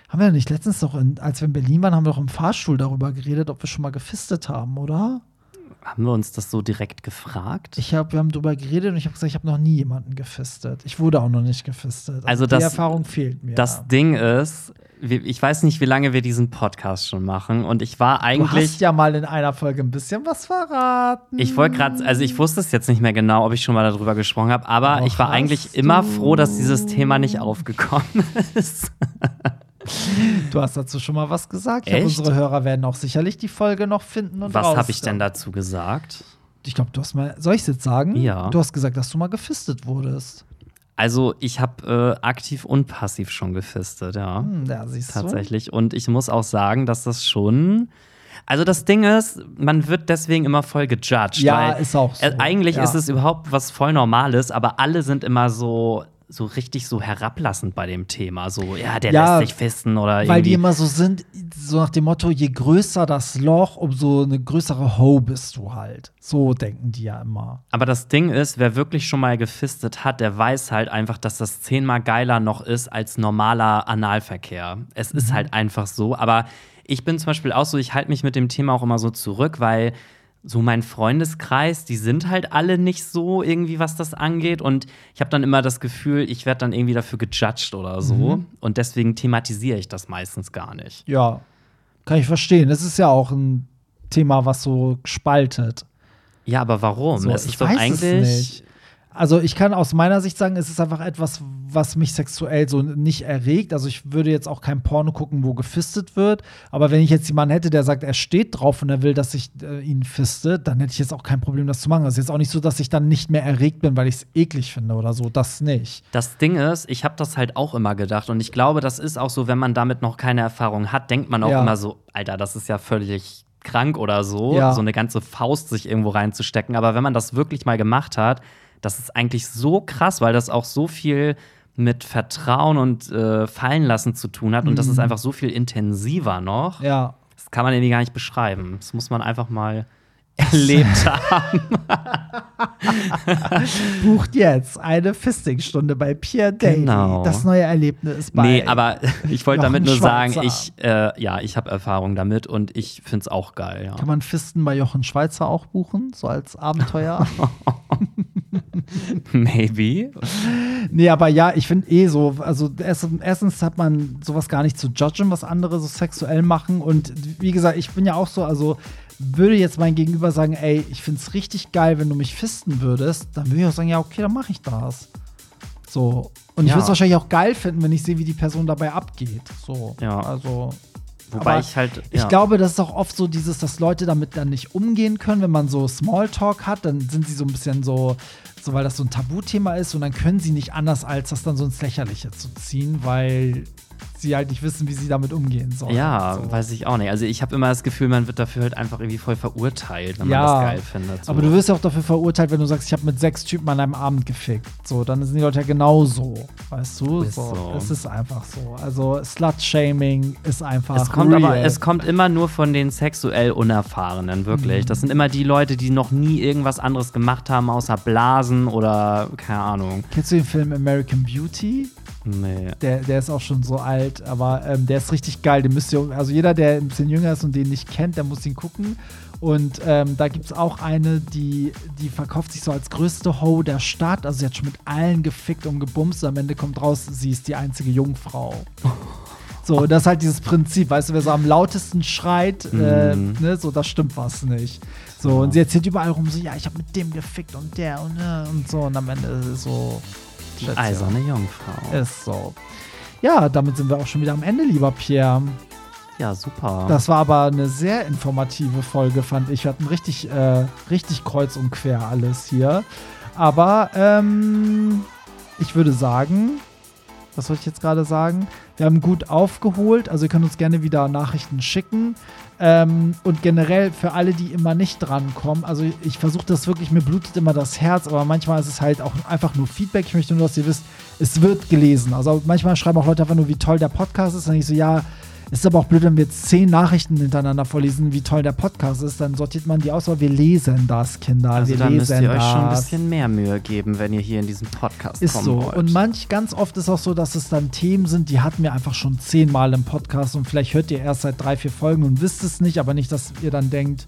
Haben wir nicht letztens doch, in, als wir in Berlin waren, haben wir doch im Fahrstuhl darüber geredet, ob wir schon mal gefistet haben, oder? Haben wir uns das so direkt gefragt? Ich hab, wir haben darüber geredet und ich habe gesagt, ich habe noch nie jemanden gefistet. Ich wurde auch noch nicht gefistet. Also die das- Erfahrung fehlt mir. Das Ding ist, ich weiß nicht, wie lange wir diesen Podcast schon machen. Und ich war du eigentlich. hast ja mal in einer Folge ein bisschen was verraten. Ich wollte gerade, also ich wusste es jetzt nicht mehr genau, ob ich schon mal darüber gesprochen habe, aber Doch, ich war eigentlich immer du. froh, dass dieses Thema nicht aufgekommen ist. Du hast dazu schon mal was gesagt. Glaub, unsere Hörer werden auch sicherlich die Folge noch finden und Was habe ich denn dazu gesagt? Ich glaube, du hast mal. Soll ich es jetzt sagen? Ja. Du hast gesagt, dass du mal gefistet wurdest. Also ich habe äh, aktiv und passiv schon gefistet, ja. Hm, ja, siehst du. Tatsächlich. Und ich muss auch sagen, dass das schon. Also das Ding ist, man wird deswegen immer voll gejudged. Ja, ist auch so. Äh, eigentlich Ja. ist es überhaupt was voll Normales, aber alle sind immer so, so richtig so herablassend bei dem Thema. So, ja, der Ja, lässt sich fisten oder irgendwie. Weil die immer so sind, so nach dem Motto, je größer das Loch, umso eine größere Ho bist du halt. So denken die ja immer. Aber das Ding ist, wer wirklich schon mal gefistet hat, der weiß halt einfach, dass das zehnmal geiler noch ist als normaler Analverkehr. Es ist halt einfach so. Aber ich bin zum Beispiel auch so, ich halte mich mit dem Thema auch immer so zurück, weil so mein Freundeskreis, die sind halt alle nicht so irgendwie, was das angeht. Und ich habe dann immer das Gefühl, ich werde dann irgendwie dafür gejudged oder so. Und deswegen thematisiere ich das meistens gar nicht. Ja, kann ich verstehen. Es ist ja auch ein Thema, was so spaltet. Ja, aber warum? So, es ich ist doch eigentlich. Es. Also ich kann aus meiner Sicht sagen, es ist einfach etwas, was mich sexuell so nicht erregt. Also ich würde jetzt auch kein Porno gucken, wo gefistet wird. Aber wenn ich jetzt jemanden hätte, der sagt, er steht drauf und er will, dass ich äh, ihn fiste, dann hätte ich jetzt auch kein Problem, das zu machen. Das ist jetzt auch nicht so, dass ich dann nicht mehr erregt bin, weil ich es eklig finde oder so. Das nicht. Das Ding ist, ich habe das halt auch immer gedacht und ich glaube, das ist auch so, wenn man damit noch keine Erfahrung hat, denkt man auch Ja. immer so, Alter, das ist ja völlig krank oder so, Ja. so eine ganze Faust sich irgendwo reinzustecken. Aber wenn man das wirklich mal gemacht hat, das ist eigentlich so krass, weil das auch so viel mit Vertrauen und äh, Fallen lassen zu tun hat und das ist einfach so viel intensiver noch. Mhm. Ja. Das kann man irgendwie gar nicht beschreiben. Das muss man einfach mal erlebt haben. Bucht jetzt eine Fistingstunde bei Pierre Daly. Genau. Das neue Erlebnis bei Nee, aber ich wollte damit nur sagen, ich, äh, ja, ich habe Erfahrung damit und ich finde es auch geil. Ja. Kann man Fisten bei Jochen Schweizer auch buchen, so als Abenteuer? Maybe. Nee, aber ja, ich finde eh so, also erst, erstens hat man sowas gar nicht zu judgen, was andere so sexuell machen. Und wie gesagt, ich bin ja auch so, also würde jetzt mein Gegenüber sagen, ey, ich finde es richtig geil, wenn du mich fisten würdest, dann würde ich auch sagen, ja, okay, dann mache ich das. So. Und ich Ja. würde es wahrscheinlich auch geil finden, wenn ich sehe, wie die Person dabei abgeht. So. Ja. Also. Wobei ich halt. Ich ja. glaube, das ist auch oft so dieses, dass Leute damit dann nicht umgehen können, wenn man so Smalltalk hat, dann sind sie so ein bisschen so, so weil das so ein Tabuthema ist und dann können sie nicht anders, als das dann so ins Lächerliche zu ziehen, weil sie halt nicht wissen, wie sie damit umgehen sollen. Ja, so. weiß ich auch nicht. Also ich habe immer das Gefühl, man wird dafür halt einfach irgendwie voll verurteilt, wenn Ja, man das geil findet. So. Aber du wirst ja auch dafür verurteilt, wenn du sagst, ich habe mit sechs Typen an einem Abend gefickt. So, dann sind die Leute ja genauso. Weißt du? Ist so. Es ist einfach so. Also Slut-Shaming ist einfach. es kommt aber, real. es kommt immer nur von den sexuell Unerfahrenen, wirklich. Mhm. Das sind immer die Leute, die noch nie irgendwas anderes gemacht haben, außer Blasen oder keine Ahnung. Kennst du den Film American Beauty? Nee. Der, der ist auch schon so alt, aber ähm, der ist richtig geil. Den müsst ihr, also jeder, der ein bisschen jünger ist und den nicht kennt, der muss ihn gucken. Und ähm, da gibt es auch eine, die, die verkauft sich so als größte Ho der Stadt. Also sie hat schon mit allen gefickt und gebumst. Und am Ende kommt raus, sie ist die einzige Jungfrau. So, das ist halt dieses Prinzip, weißt du, wer so am lautesten schreit, äh, Mhm. ne, so, da stimmt was nicht. So, und sie erzählt überall rum so, ja, ich habe mit dem gefickt und der und, äh, und so. Und am Ende ist es so. Schätzchen. eiserne Jungfrau. Ist so. Ja, damit sind wir auch schon wieder am Ende, lieber Pierre. Ja, super. Das war aber eine sehr informative Folge, fand ich. Wir hatten richtig, äh, richtig kreuz und quer alles hier. Aber ähm, ich würde sagen, was soll ich jetzt gerade sagen? Wir haben gut aufgeholt, also ihr könnt uns gerne wieder Nachrichten schicken. Ähm, und generell für alle, die immer nicht drankommen, also ich versuche das wirklich, mir blutet immer das Herz, aber manchmal ist es halt auch einfach nur Feedback. Ich möchte nur, dass ihr wisst, es wird gelesen. Also manchmal schreiben auch Leute einfach nur, wie toll der Podcast ist. Und ich so, ja, ist aber auch blöd, wenn wir jetzt zehn Nachrichten hintereinander vorlesen, wie toll der Podcast ist. Dann sortiert man die aus, aber wir lesen das, Kinder. also wir da müsst ihr euch schon ein das. bisschen mehr Mühe geben, wenn ihr hier in diesen Podcast Ist kommen so. wollt. Und manch, ganz oft ist auch so, dass es dann Themen sind, die hatten wir einfach schon zehnmal im Podcast und vielleicht hört ihr erst seit drei, vier Folgen und wisst es nicht, aber nicht, dass ihr dann denkt,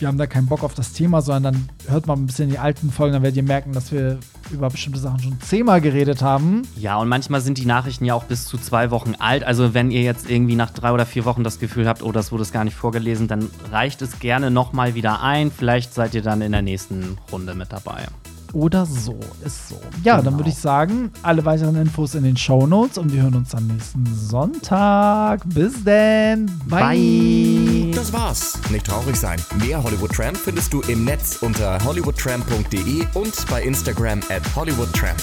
wir haben da keinen Bock auf das Thema, sondern dann hört mal ein bisschen die alten Folgen, dann werdet ihr merken, dass wir über bestimmte Sachen schon zehnmal geredet haben. Ja, und manchmal sind die Nachrichten ja auch bis zu zwei Wochen alt. Also wenn ihr jetzt irgendwie nach drei oder vier Wochen das Gefühl habt, oh, das wurde es gar nicht vorgelesen, dann reicht es gerne nochmal wieder ein. Vielleicht seid ihr dann in der nächsten Runde mit dabei. Oder so, ist so. Ja, dann Genau. würde ich sagen, alle weiteren Infos in den Show Notes und wir hören uns am nächsten Sonntag. Bis denn. Bye. Bye. Das war's. Nicht traurig sein. Mehr Hollywood Tramp findest du im Netz unter hollywoodtramp.de und bei Instagram at hollywoodtramp.